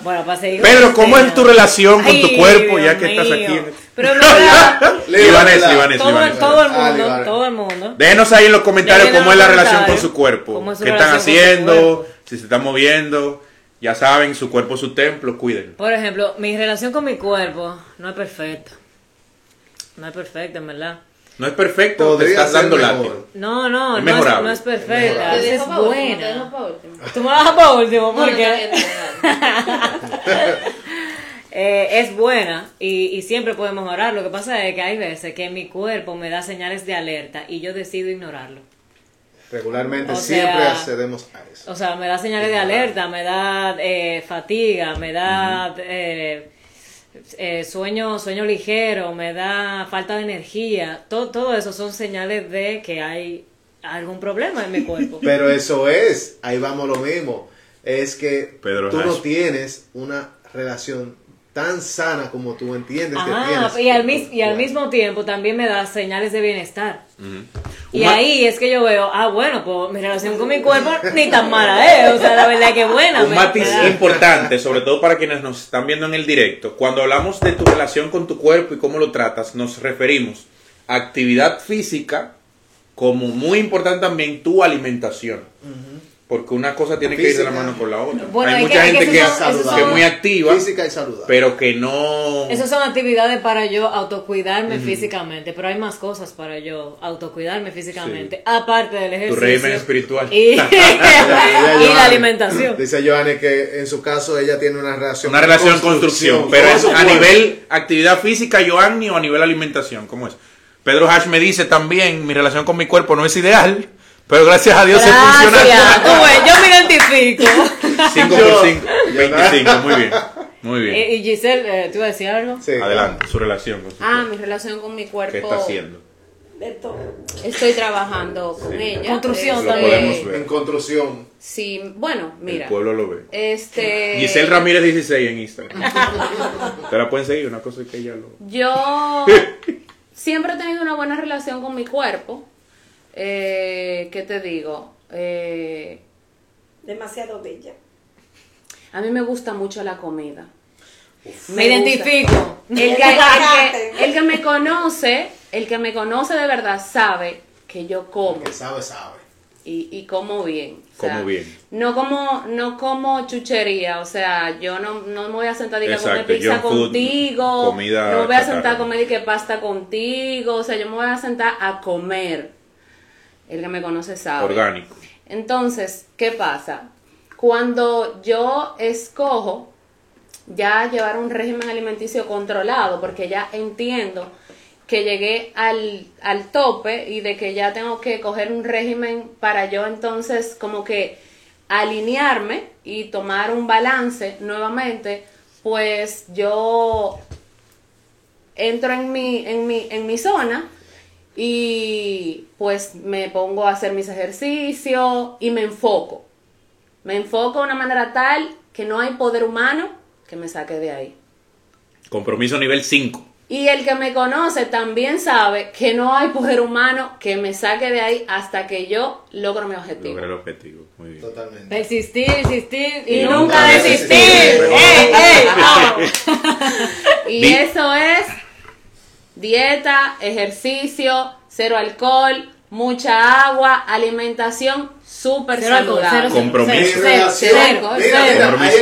Bueno, para seguir con Pedro, ¿cómo es tu relación con tu cuerpo ya que estás aquí? Pero en verdad, Libanés, libanés, todo, libanés. todo el Ah, mundo, todo el mundo. Déjenos ahí en los comentarios cómo es la relación con su cuerpo. ¿Qué están haciendo? Si se están moviendo. Ya saben, su cuerpo es su templo, cuídenlo. Por ejemplo, mi relación con mi cuerpo no es perfecta. No es perfecta, en verdad. No es perfecto, te estás dando látigo. No, no, Es no es, no es perfecta. Te Es, dejo pa' último, te buena. dejo pa' último. (laughs) Tú me vas para último porque (laughs) eh, es buena y, y siempre puede mejorar. Lo que pasa es que hay veces que mi cuerpo me da señales de alerta y yo decido ignorarlo. Regularmente O siempre sea, accedemos a eso. O sea, me da señales de alerta, me da eh, fatiga, me da eh, eh, sueño, sueño ligero, me da falta de energía. Todo, todo eso son señales de que hay algún problema en mi cuerpo. (laughs) Pero eso es, ahí vamos lo mismo. Es que Pedro tú no tienes una relación tan sana como tú entiendes que Ajá, tienes. y al, mis- y al mismo tiempo también me da señales de bienestar. Y ahí es que yo veo, ah, bueno, pues mi relación con mi cuerpo (laughs) ni tan mala es. O sea, la verdad que es buena. Un matiz importante, sobre todo para quienes nos están viendo en el directo, cuando hablamos de tu relación con tu cuerpo y cómo lo tratas, nos referimos a actividad física como muy importante también tu alimentación. Porque una cosa tiene que ir de la mano con la otra. Bueno, Hay mucha que gente que, son- es muy activa, Física y saludable. pero que no... Esas son actividades para yo autocuidarme físicamente, pero hay más cosas para yo autocuidarme físicamente, Sí. aparte del Tu ejercicio. régimen espiritual. Y, (laughs) y la alimentación. Dice Johanny que en su caso ella tiene una relación Una relación construcción, pero con es su a nivel actividad física, Joanny, o a nivel alimentación, ¿cómo es? Pedro Hash me dice también, mi relación con mi cuerpo no es ideal, pero gracias a Dios se Gracias, funciona. tú ves, yo me identifico. 5 por 5, 25, muy bien, muy bien. Eh, y Giselle, eh, ¿tú decir algo? Sí. Adelante, su relación con su Ah, cuerpo. mi relación con mi cuerpo. ¿Qué está haciendo? De todo. Estoy trabajando con ella. Construcción Este, Lo también. podemos ver. En construcción. Sí, bueno, mira. El pueblo lo ve. Este. Giselle Ramírez 16 en Instagram. (laughs) Te la pueden seguir, una cosa es que ella lo... Yo (laughs) siempre he tenido una buena relación con mi cuerpo. Eh, ¿Qué te digo? Eh, Demasiado bella. a mí me gusta mucho la comida. Me identifico. El que, el que- el que me conoce, el que me conoce de verdad sabe que yo como. Que sabe, sabe. y, y como bien. O Como bien. No como, no como chuchería, o sea, yo no, no me voy a sentar y que comer pizza food, contigo, comida no me voy a sentar a comer y que pasta contigo, o sea, yo me voy a sentar a comer. El que me conoce sabe. Orgánico. Entonces, ¿qué pasa? Cuando yo escojo ya llevar un régimen alimenticio controlado, porque ya entiendo que llegué al, al tope y de que ya tengo que coger un régimen para yo entonces como que alinearme y tomar un balance nuevamente, pues yo entro en mi, en mi, en mi zona y pues me pongo a hacer mis ejercicios y me enfoco. Me enfoco de una manera tal que no hay poder humano que me saque de ahí. Compromiso nivel 5. Y el que me conoce también sabe que no hay poder humano que me saque de ahí hasta que yo logro mi objetivo. Lograr el objetivo. Muy bien. Totalmente. Persistir, insistir Y y, nunca nunca desistir. ¡Ey, ey! vamos! Y eso es dieta, ejercicio, cero alcohol, mucha agua, alimentación súper Cero alcohol, saludable. cero- Compromiso.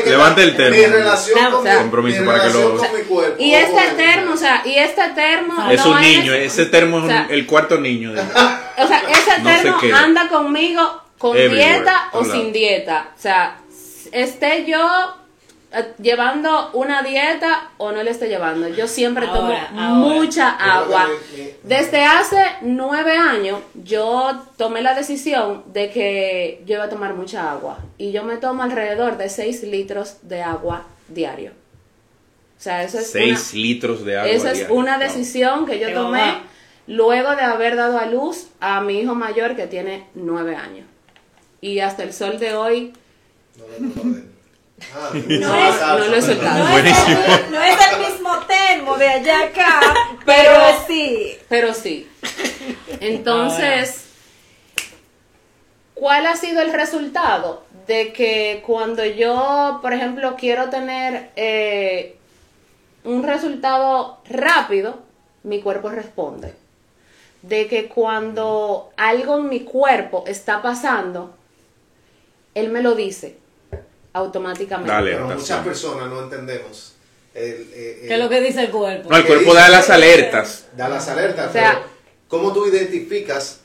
Levante el termo. Mi relación con, Compromiso mi para que lo- con mi cuerpo. Y este termo, o sea, y este termo Es no un niño, ese termo es un- o sea, el cuarto niño. de- (laughs) O sea, ese No se termo anda conmigo con Everywhere, dieta o sin dieta. O sea, esté yo llevando una dieta o no le esté llevando. Yo siempre Ahora, tomo ahora. mucha agua. mi- mi- Desde hace nueve años yo tomé la decisión de que yo iba a tomar mucha agua. Y yo me tomo alrededor de 6 litros de agua diario. O sea, eso es 6 una- litros de agua. esa es una Wow. decisión que yo tomé mamá. luego de haber dado a luz a mi hijo mayor que tiene nueve años. Y hasta el sol de hoy, No, no, no, no. Ah, (laughs) No es- no. No el, no es el mismo termo de allá acá, (laughs) pero, Pero- sí. pero sí. Entonces, ¿cuál ha sido el resultado? De que cuando yo, por ejemplo, quiero tener eh, un resultado rápido, mi cuerpo responde. De que cuando algo en mi cuerpo está pasando, él me lo dice automáticamente. Dale. Pero muchas personas no entendemos. El, eh, el- ¿Qué es lo que dice el cuerpo? No, el ¿Qué cuerpo dice? da las alertas. Da las alertas, O sea- pero ¿cómo tú identificas?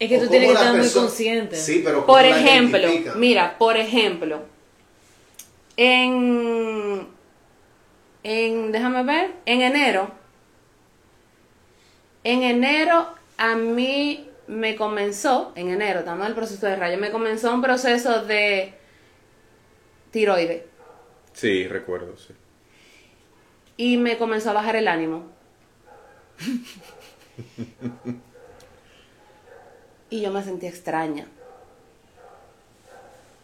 Es que tú tienes que estar muy consciente. Sí, pero ¿cómo Por ejemplo, identificas? mira, por ejemplo, en, en, déjame ver, en enero, en enero a mí me comenzó, en enero, estamos en el proceso de rayo, me comenzó un proceso de tiroides Sí, recuerdo, sí. y me comenzó a bajar el ánimo. (laughs) y yo me sentí extraña.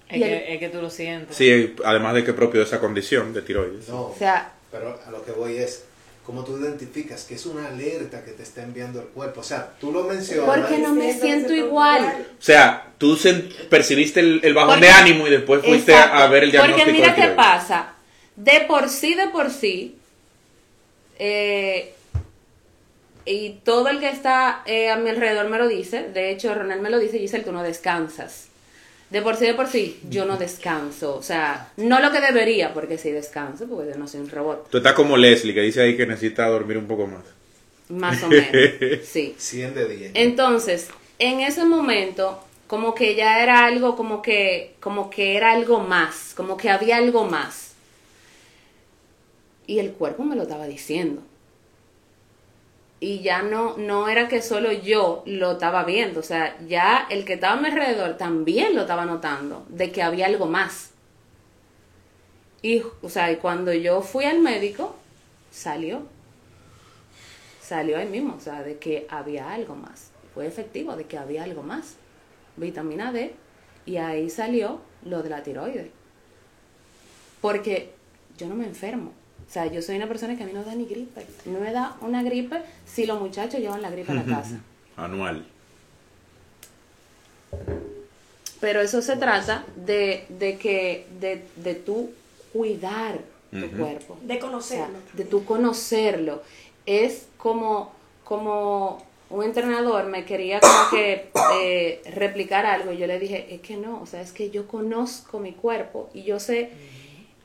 Es el- que, es que tú lo sientes. Sí, además de que propio de esa condición de tiroides. No, O sea, pero a lo que voy es, ¿cómo tú identificas que es una alerta que te está enviando el cuerpo? O sea, tú lo mencionas. porque no me siento igual. O sea, tú percibiste el, el bajón Porque- de ánimo y después fuiste Exacto. a ver el diagnóstico Porque mira qué pasa. De por sí, de por sí, eh, y todo el que está eh, a mi alrededor me lo dice, de hecho Ronald me lo dice, Giselle, tú no descansas. De por sí, de por sí, yo no descanso. O sea, no lo que debería, porque sí descanso, porque yo no soy un robot. Tú estás como Leslie, que dice ahí que necesita dormir un poco más. Más o (laughs) menos. Sí. 100 de 10. Entonces, en ese momento, como que ya era algo, como que, como que era algo más, como que había algo más. Y el cuerpo me lo estaba diciendo. Y ya no, no era que solo yo lo estaba viendo, o sea, ya el que estaba a mi alrededor también lo estaba notando, de que había algo más. Y, o sea, y cuando yo fui al médico, salió salió ahí mismo, o sea, de que había algo más. Fue efectivo de que había algo más. Vitamina D. Y ahí salió lo de la tiroides. Porque yo no me enfermo. O sea, yo soy una persona que a mí no da ni gripe. No me da una gripe si los muchachos llevan la gripe a la casa. Anual. Pero eso se trata de, de que, de, de tú cuidar tu cuerpo. De O sea, conocerlo. de tú conocerlo. Es como, como un entrenador me quería como que eh, replicar algo y yo le dije, es que no, o sea, es que yo conozco mi cuerpo y yo sé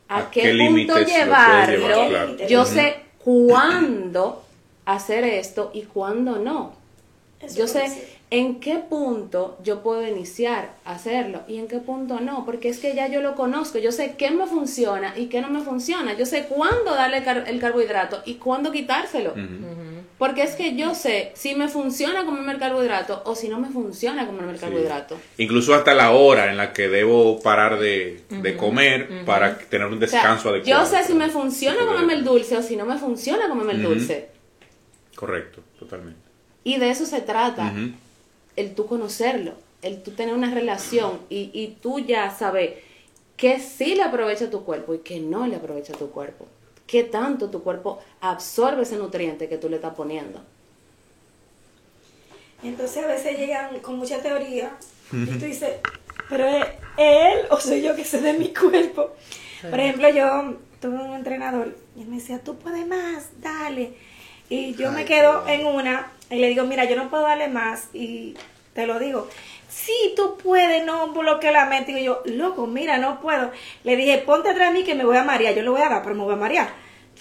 a, ¿A qué, qué punto llevarlo, llevar, claro. yo sé cuándo hacer esto y cuándo no. Eso Yo sé. En qué punto yo puedo iniciar a hacerlo y en qué punto no, porque es que ya yo lo conozco, yo sé qué me funciona y qué no me funciona, yo sé cuándo darle car- el carbohidrato y cuándo quitárselo, porque es que yo sé si me funciona comerme el carbohidrato o si no me funciona comerme el Sí. carbohidrato. Incluso hasta la hora en la que debo parar de, de comer para tener un O sea, descanso adecuado. yo sé si me funciona comerme el dulce o si no me funciona comerme el dulce. Correcto, totalmente. Y de eso se trata. El tú conocerlo, el tú tener una relación y, y tú ya sabes que sí le aprovecha tu cuerpo y que no le aprovecha tu cuerpo. Qué tanto tu cuerpo absorbe ese nutriente que tú le estás poniendo. Entonces a veces llegan con mucha teoría y tú dices, pero es él o soy yo que sé de mi cuerpo. Por ejemplo, yo tuve un entrenador y él me decía, tú puedes más, dale. Y yo me quedo qué en una y le digo, mira, yo no puedo darle más y te lo digo. Sí, tú puedes, no bloqueo la mente. Y yo, loco, mira, no puedo. Le dije, ponte atrás de mí que me voy a marear. Yo lo voy a dar, pero me voy a marear.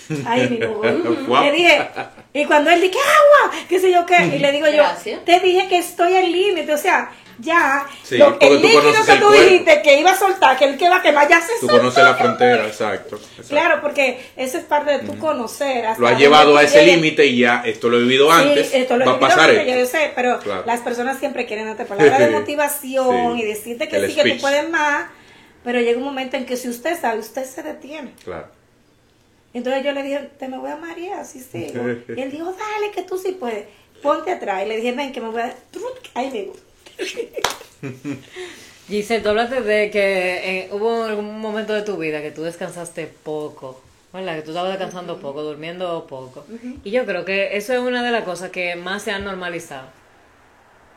(laughs) Ay, mi mujer. Guau. Le dije, y cuando él dice, agua, qué sé yo qué, y le digo yo, Gracias. te dije que estoy al límite, o sea, ya, Sí, lo- el líquido que tú dijiste que iba a soltar, que el que va a quemar, ya se Tú soltó. conoces la frontera, exacto. exacto. Claro, porque eso es parte de tu conocer. hasta Lo has llevado a ese límite y ya esto lo he vivido antes. Sí, esto lo va a pasar esto. Yo sé, pero Claro. las personas siempre quieren darte palabras de (laughs) motivación Sí. y decirte que El sí, que tú puedes más, pero llega un momento en que si usted sabe, usted se detiene. Claro. Entonces yo le dije, te me voy a marear, así sigo. (laughs) Y él dijo, dale, que tú sí puedes. Ponte atrás. Y le dije, ven, que me voy a... Ahí me (laughs) Giselle, tú hablaste de que eh, hubo algún momento de tu vida que tú descansaste poco, ¿verdad? Que tú estabas descansando poco, durmiendo poco. Y yo creo que eso es una de las cosas que más se han normalizado.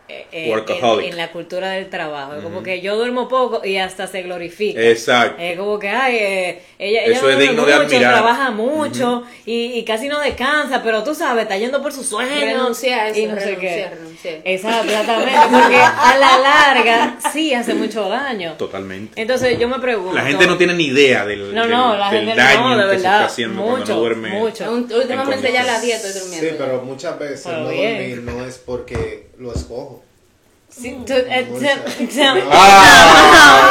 Eh, eh, en, Workaholic. en la cultura del trabajo. Es como que yo duermo poco y hasta se glorifica. Exacto. Es como que, ay, eh, ella, ella Eso es duerme digno de mucho, admirar. trabaja mucho y, y casi no descansa, pero tú sabes, está yendo por sus sueños. Renuncié a eso, y no sé qué. exactamente, porque a la larga sí hace mucho daño. Totalmente. Entonces yo me pregunto. La gente no tiene ni idea del, No, del- no, la del gente daño no, de que se está haciendo cuando Mucho, no duerme. mucho. Últimamente ya la dieta estoy durmiendo. Sí, pero muchas veces Pero no bien. dormir no es porque lo escojo. Sí, tú- eh, No, Ah.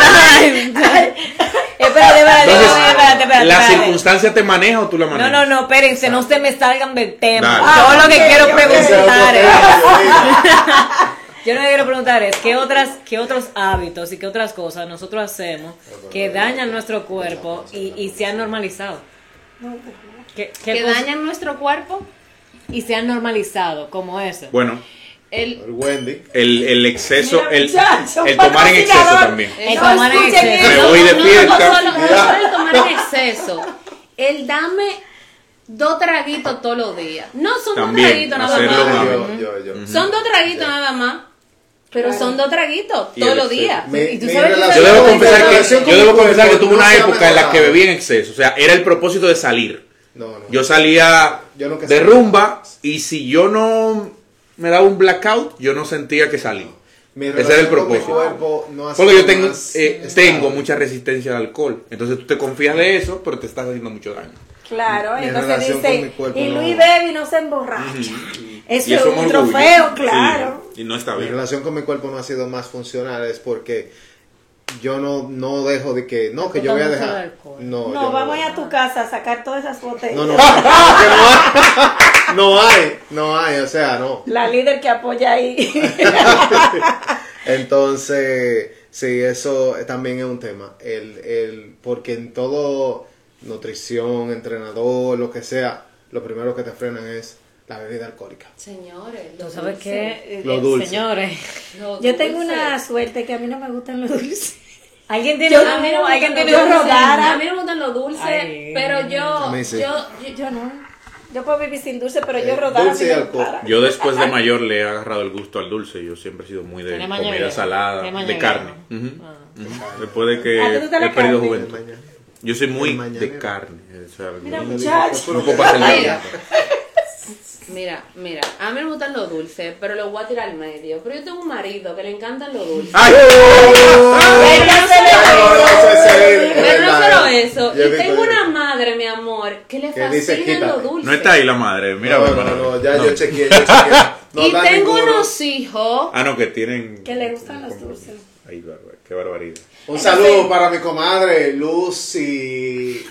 Espérate, espérate, Entonces, espérate, espérate, ¿la espérate. circunstancia te maneja o tú la No, manejas? no, no, espérense, no se me salgan del tema. Dale. Yo lo que Ah, quiero preguntar es. (laughs) Yo lo que quiero preguntar es qué otras, qué otros hábitos y qué otras cosas nosotros hacemos que dañan nuestro cuerpo y, y se han normalizado. ¿Qué, qué que dañan nuestro cuerpo. y se han normalizado como eso. Bueno, El, El Wendy. el, el exceso, Mira, el, el tomar en exceso también. El No tomar en exceso. Me voy de no, no, fiesta. No, no solo el tomar en exceso. El dame dos traguitos todos los días. No son También, dos traguitos nada más. Yo, yo. Son dos traguitos nada más. Pero Claro. son dos traguitos todos los días. Mi- y tú sabes Yo debo con- confesar que, yo debo confesar que tuve una época en la que bebía en exceso. O sea, era el propósito de salir. No, no. Yo salía Yo de rumba y si yo no me daba un blackout, yo no sentía que salí. Mi Ese era el mi propósito. no Porque yo tengo, eh, tengo mucha resistencia al alcohol. Entonces tú te confías de eso, pero te estás haciendo mucho daño. Claro, Mi entonces relación con mi dice, cuerpo y no- Luis bebe y no se emborracha. Eso es un trofeo, claro. Sí, y no está Mi bien. relación con mi cuerpo no ha sido más funcional es porque yo no, no dejo de que, no, que yo voy a dejar. No, No, yo vamos a ir a tu casa a sacar todas esas botellas. No, no, (laughs) (laughs) no hay, no hay, no hay, o sea, no. La líder que apoya ahí. (laughs) Entonces, sí, eso también es un tema. El, el, porque en todo, nutrición, entrenador, lo que sea, lo primero que te frenan es la bebida alcohólica. Señores, ¿Tú lo sabes qué? Eh, Lo dulce. Señores, lo Yo tengo dulce. una suerte que a mí no me gustan los dulces. (laughs) alguien tiene, Yo- A mí no me alguien gustan tiene un. A mí no me gustan los dulces, Ay. pero yo, sí. yo, yo, Yo no. Yo puedo vivir sin dulce, pero Eh, yo rodar dulce a mí y me alcohol. para. Yo después de mayor le he agarrado el gusto al dulce. Yo siempre he sido muy de comida salada, de carne. Ah. ujú. Después de que ¿A ti te gusta la he perdido carne? juventud. Mañana. Yo soy muy de carne. o sea, Mira, no- muchacho. no puedo pasar el día. Mira, mira, a mí me gustan los dulces, pero los voy a tirar al medio. Pero yo tengo un marido que le encantan los dulces. ¡Ay! Pero no eso solo- el- pero no el- solo eso. Y tengo eso. una madre, mi amor, que le fascinan los dulces. No está ahí la madre, mira. no, bueno, no, no, ya no. yo chequeé, yo chequeé. (laughs) No y tengo ninguno. unos hijos. Ah, no, que tienen. Que le gustan los dulces. Ay, qué barbaridad. Un saludo para mi comadre Lucy. (laughs)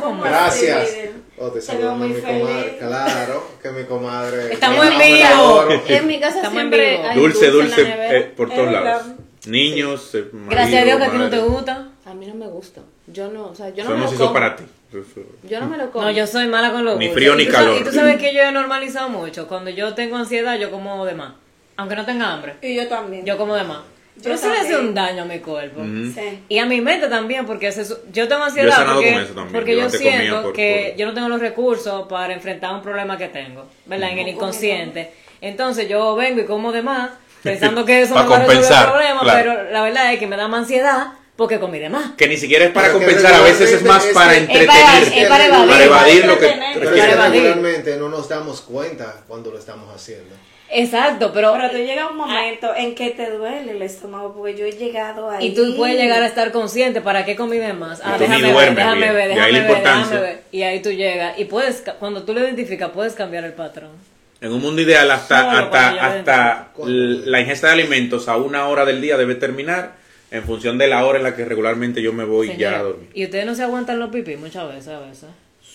¿Cómo Gracias. Oh, te saludo muy mi comadre. feliz. Claro, que mi comadre. Estamos en vivo. (laughs) En mi casa Estamos en siempre vivo. hay Dulce, en dulce la eh, por todos lados. Niños, eh, Gracias a Dios que a ti no marido, te gusta. A mí no me gusta. Yo no, o sea, yo no Eso me no lo se hizo como. para ti. Eso- Yo no me lo como. No, yo soy mala con los Ni frío ni calor. Y tú sabes que yo he normalizado mucho. Cuando yo tengo ansiedad, yo como de más. Aunque no tenga hambre, Y yo también. yo como de más. Yo eso le hace un daño a mi cuerpo. Sí. Y a mi mente también, porque se yo tengo Yo he ansiedad porque, con eso también. porque Yo siento por- que por- yo no tengo los recursos para enfrentar un problema que tengo, ¿verdad? En el inconsciente. Entonces yo vengo y como de más, pensando que eso (laughs) me va a resolver el problema, claro. pero la verdad es que me da más ansiedad porque comí de más. Que ni siquiera es para Pero compensar, a veces es más para es entretener. es para evadir. Para evadir lo que regularmente no nos damos cuenta cuando lo estamos haciendo. Exacto, pero, Pero te llega un momento en que te duele el estómago, porque yo he llegado ahí. y tú puedes llegar a estar consciente para qué comí de más. Ah, tú déjame ver, duermes déjame bien. ver, De déjame ahí la ver, importancia. déjame ver. Y ahí tú llegas y puedes cuando tú lo identificas puedes cambiar el patrón. En un mundo ideal, hasta, Solo hasta, hasta la ingesta de alimentos a una hora del día debe terminar en función de la hora en la que regularmente yo me voy ya a dormir. Y ustedes no se aguantan los pipí muchas veces, a veces.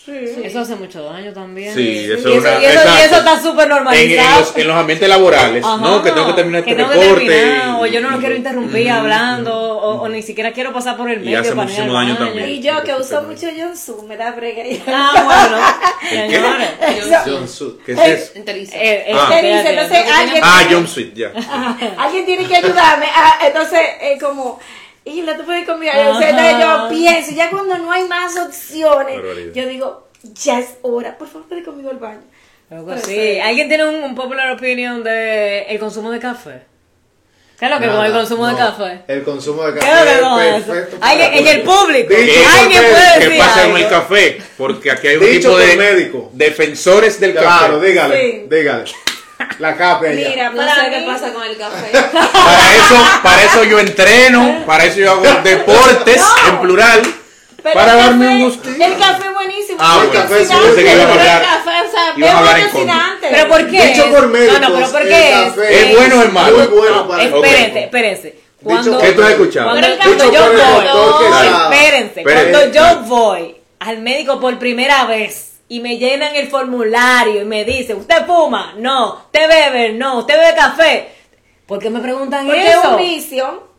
Sí. Eso hace mucho daño también. Sí, y eso eso, es una- y eso- y eso está súper En, en normalizado. los, en los ambientes laborales, Ajá, ¿no? Que tengo que terminar este que reporte. terminar, y- o yo no lo quiero interrumpir Ujú, hablando, ujú. o, o ni siquiera quiero pasar por el Y medio hace para muchísimo daño baño. también. Y yo que uso mucho Jonsu, me da brega. (laughs) Ah, bueno, señores. John Sud. ¿Qué es eso? Inteligente. Eh, eh, Ah. Entonces, alguien- Ah, jumpsuit, ya. Alguien tiene que ayudarme. Ah, entonces, es como. Y la tú puedes conmigo. Ajá. Entonces, yo pienso, ya cuando no hay más opciones, yo digo, ya es hora. Por favor, puede conmigo al baño. Sí. ser. ¿Alguien tiene un, un popular opinion de el consumo de café? ¿Qué es lo que con el consumo de no. café? El consumo de ¿Qué café es lo que es perfecto. Alguien- en el público. Dicho ¿Qué, por ¿Alguien médico. puede qué decir pasa con el café? Porque aquí hay un Dicho tipo de médico. defensores del Claro, café. dígale, Sí. dígale. La allá. Mira, No para sé mí- qué pasa con el café. Para eso, para eso yo entreno, para eso yo hago deportes No. en plural, Pero para el darme café- un gustito. El café es buenísimo. Ah, es bueno, antioxidante. pensé que iban a Pero el hablar- café, o sea, es hablar. ¿Pero por qué? Dicho por médicos, No, no, pero ¿por el qué? café ¿Es bueno o es malo? Muy bueno para el Ok. Espérense, espérense. Cuando, ¿Qué tú has escuchado? Cuando, el cuando café- yo el voy, Espérense. cuando yo voy al médico por primera vez y me llenan el formulario y me dicen, ¿usted fuma? No. ¿Usted bebe? No. ¿Usted bebe café? ¿Por qué me preguntan Porque es eso? un vicio.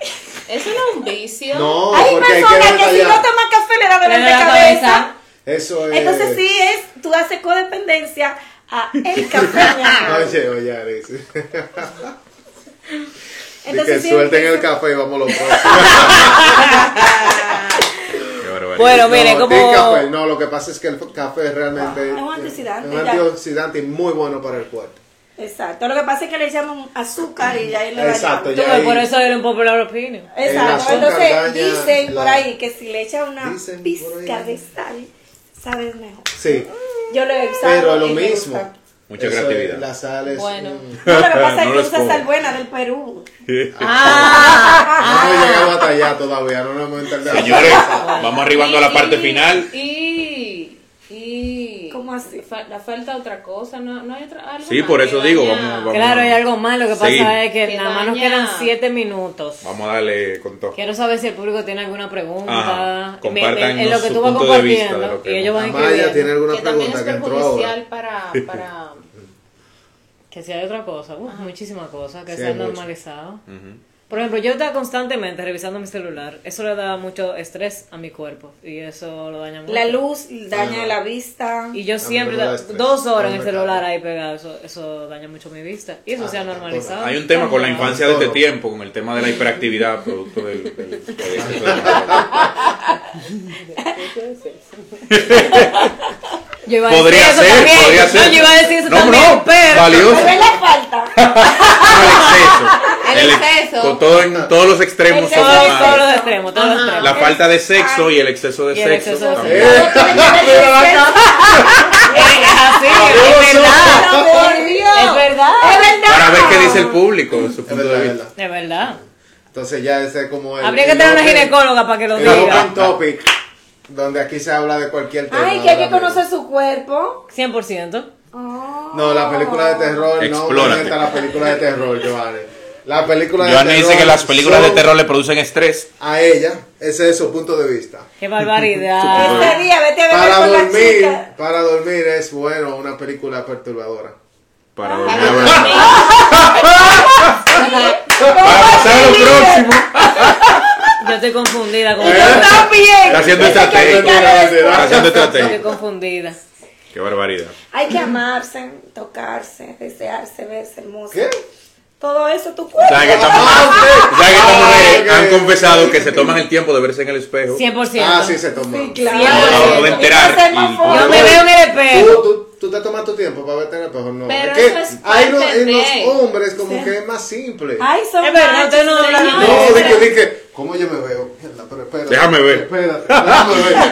(laughs) Eso no es un vicio. No, Hay personas que que si no toman café le da dolor de cabeza. cabeza. Eso es. Entonces sí es, tú haces codependencia a el café. (laughs) Oye, oye. (laughs) Di Entonces que sí suelten el café y vamos los próximos. Bueno, mire, no, como... café. No, lo que pasa es que el café es realmente Es un antioxidante, es un antioxidante y muy bueno para el cuerpo. Exacto. Lo que pasa es que le llaman azúcar y ya él le Exacto, ya ahí- por eso era un popular opinion. Exacto. Entonces daña dicen por la- ahí que si le echan una pizca ahí. de sal, sabes mejor. Sí, Yo lo he usado pero es lo mismo. gusta. Mucha Eso es- creatividad. La sal es. Bueno. mm, No, lo que (laughs) pasa No es que usa sal buena del Perú. Ah, (laughs) No hemos llegado hasta allá (laughs) todavía, no nos hemos entendido. Señores, vamos arribando a la parte Y- final. Y. y ¿Cómo así? fa- la falta otra cosa, no, no hay otra. algo Sí, más por eso digo, vamos- vamos. claro, hay algo más. Lo que pasa Sí. es que Que nada más nos quedan siete minutos. Vamos a darle con todo. Quiero saber si el público tiene alguna pregunta. Ajá, Me- me- compartan en lo que tú vas punto de vista de compartiendo. lo que y ellos van escribiendo. tiene alguna Que también pregunta es que entró ahora. para. para Que si hay otra cosa, uh, muchísimas cosas que Sí, se han normalizado. Ujú. Por ejemplo, yo estaba constantemente revisando mi celular. Eso le da mucho estrés a mi cuerpo y eso lo daña mucho. La luz daña la vista. Y yo siempre, dos horas en el celular ahí pegado, eso, eso daña mucho mi vista. Y eso Ah, se ha normalizado. Hay un tema con la infancia de este tiempo, con el tema de la hiperactividad, producto del. del- del- (laughs) (laughs) (laughs) Yo iba a Podría decir eso ser, también. podría No, ser. yo iba a decir eso No, también, no, pero... valioso. ¿Me ve la falta? (laughs) el exceso. El exceso. todo en todos los extremos son Todos, los extremos, todos los extremos. La falta de sexo y el exceso de Y el sexo. exceso de. Eh, (laughs) Es así, es verdad. Es verdad. Es verdad. Para ver qué dice el público, de su Es punto verdad, de es vista. verdad. Es verdad. Entonces ya ese es como el... Habría que tener una ginecóloga para que lo diga. open topic, donde aquí se habla de cualquier tema. Ay, que hay que conocer su cuerpo. 100%. Oh. No, la película de terror, Explórate. no la película de terror, Giovanni. La película de Joanny terror. dice que las películas de terror le producen estrés. A ella, ese es su punto de vista. Qué barbaridad. Este día, vete a ver Para con la dormir, chica. para dormir es bueno una película perturbadora. Para dormir. (laughs) Para pasar lo próximo. Yo estoy confundida con. Está bien. Está haciendo que estrategia. que. Está haciendo Estoy estrategia. confundida. Qué barbaridad. Hay que amarse, tocarse, desearse, verse hermoso. ¿Qué? Todo eso, tu cuerpo. ¿Sabes que estas Ah, mujeres, ok. ¿sabes que estas mujeres han confesado que se toman el tiempo de verse en el espejo? 100%. Ah, sí, se toma. Sí, claro. Acabo de enterar. Yo me veo en el espejo. ¿Tú, tú, tú te tomas tu tiempo para verte en el espejo, no. Pero es que eso es hay no- parte en de- los hombres como que es más simple. Ay, son Es verdad, no señor. nada. No, dije, dije, ¿cómo yo me veo? Mierda, pero espérate. Déjame ver. Espérate, déjame ver. (laughs)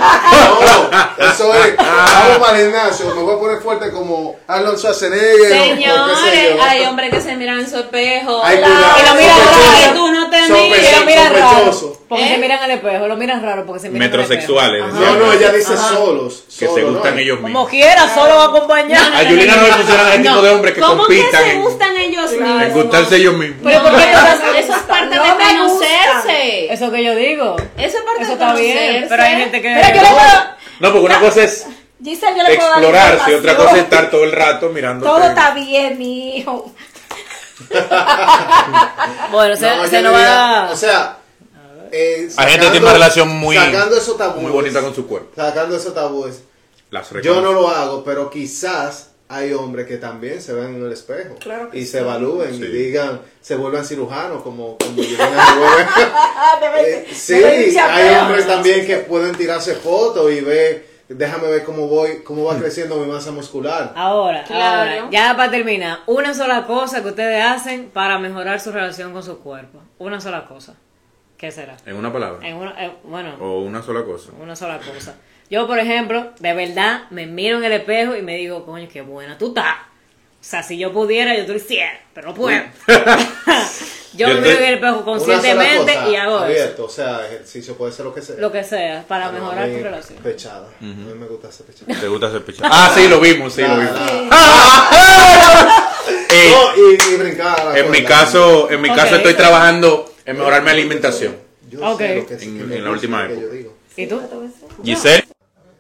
No, eso es. Vamos para el gimnasio, me voy a poner fuerte como Arnold Schwarzenegger. sé Señores, hay hombres que se miran en su espejo. Ay, La- cuidado. Y lo miran raro. Y tú no te miras. Y lo miran raro. Porque ¿Eh? se miran al espejo. Lo miran raro porque se miran al espejo. Metrosexuales. Ajá. No, no, ella dice solos. Que se solo, gustan ¿no? ellos Como mismos. quiera, solo acompañar. A Juliana no le funcionan ese tipo de hombres que ¿Cómo compitan que se en, gustan ellos en mismos? gustarse ellos mismos. Pero ¿por qué No, no eso, es parte No de conocerse. Eso que yo digo. Eso es parte Eso de está bien. Pero hay gente que. Pero yo le puedo. No, porque una cosa es Giselle, yo le puedo dar explorarse y otra cosa es estar todo el rato mirando. Todo está bien, mi hijo. (laughs) Bueno, se, No, se nos va. O sea, eh, Hay gente que sacando- tiene una relación muy, sacando esos tabúes, muy bonita con su cuerpo. Sacando esos tabúes. Las Yo no lo hago, pero quizás hay hombres que también se ven en el espejo Claro y sí. se evalúen Sí. y digan, se vuelvan cirujanos como, como (laughs) (laughs) Eh, sí, hay hombres también que pueden tirarse fotos y ver, déjame ver cómo voy, cómo va creciendo mi masa muscular. Ahora, Claro. ahora, ya para terminar, una sola cosa que ustedes hacen para mejorar su relación con su cuerpo. Una sola cosa. ¿Qué será? En una palabra. En una, eh, bueno, O una sola cosa. una sola cosa. Yo, por ejemplo, de verdad, me miro en el espejo y me digo, coño, qué buena tú estás. O sea, si yo pudiera, yo te lo hiciera, pero no puedo. (laughs) (laughs) yo Yo me miro en el espejo conscientemente cosa, y hago eso. abierto, o sea, ejercicio puede ser lo que sea. Lo que sea, para Ah, no, mejorar tu relación. Pechada. A mí me gusta hacer pechada. ¿Te gusta hacer pechada? (laughs) Ah, sí, lo vimos, sí, lo vimos. nada. Eh, No, y, y brincar en mi caso, en mi caso estoy trabajando en mejorar mi alimentación. Yo Ok. sé lo que, sí En- que en me la última época. yo digo. ¿Y tú? Giselle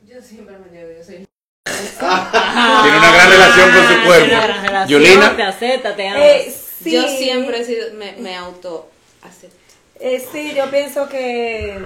Yo siempre me digo, yo soy. (laughs) tiene una gran relación con su Ah, cuerpo. tiene una gran relación, Te Yulina, acepta, te. Eh, sí. Yo siempre he sido, me, me auto acepto. Eh, sí, yo pienso que.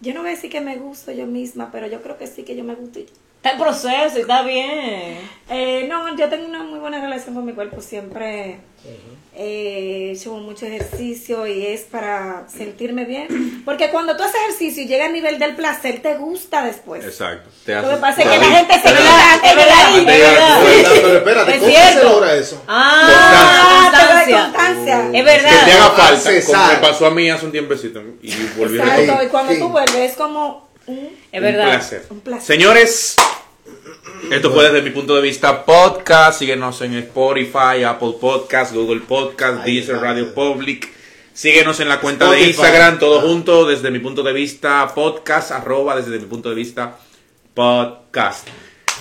Yo no voy a decir que me gusto yo misma, pero yo creo que sí que yo me gusto. Está en proceso y está bien. Eh, no, yo tengo una muy buena relación con mi cuerpo. Siempre eh, he hecho mucho ejercicio y es para sentirme bien. Porque cuando tú haces ejercicio y llega al nivel del placer, te gusta después. exacto. Te Lo que haces- pasa es que la gente se queda Es es verdad. Pero espérate, Es ¿cómo cierto. se logra eso? Ah, Ah, constancia. constancia. Es Que verdad. te haga falta, como me pasó a mí hace un tiempecito y volví a Exacto, y cuando Sí. tú vuelves es como Es Un verdad. placer. un placer. Señores, esto fue desde mi punto de vista podcast. Síguenos en Spotify, Apple Podcast, Google Podcast, Ahí Deezer. Radio Public. Síguenos en la cuenta de. Instagram, todo Ah. junto, desde mi punto de vista podcast, arroba desde mi punto de vista podcast.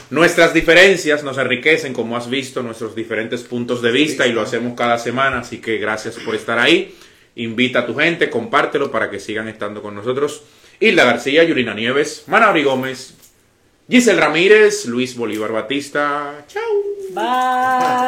Nuestras diferencias nos enriquecen, como has visto, nuestros diferentes puntos de vista y lo hacemos cada semana, así que gracias por estar ahí. Invita a tu gente, compártelo para que sigan estando con nosotros. Hilda García, Yurina Nieves, Manabri Gómez, Giselle Ramírez, Luis Bolívar Batista. Chao. Bye.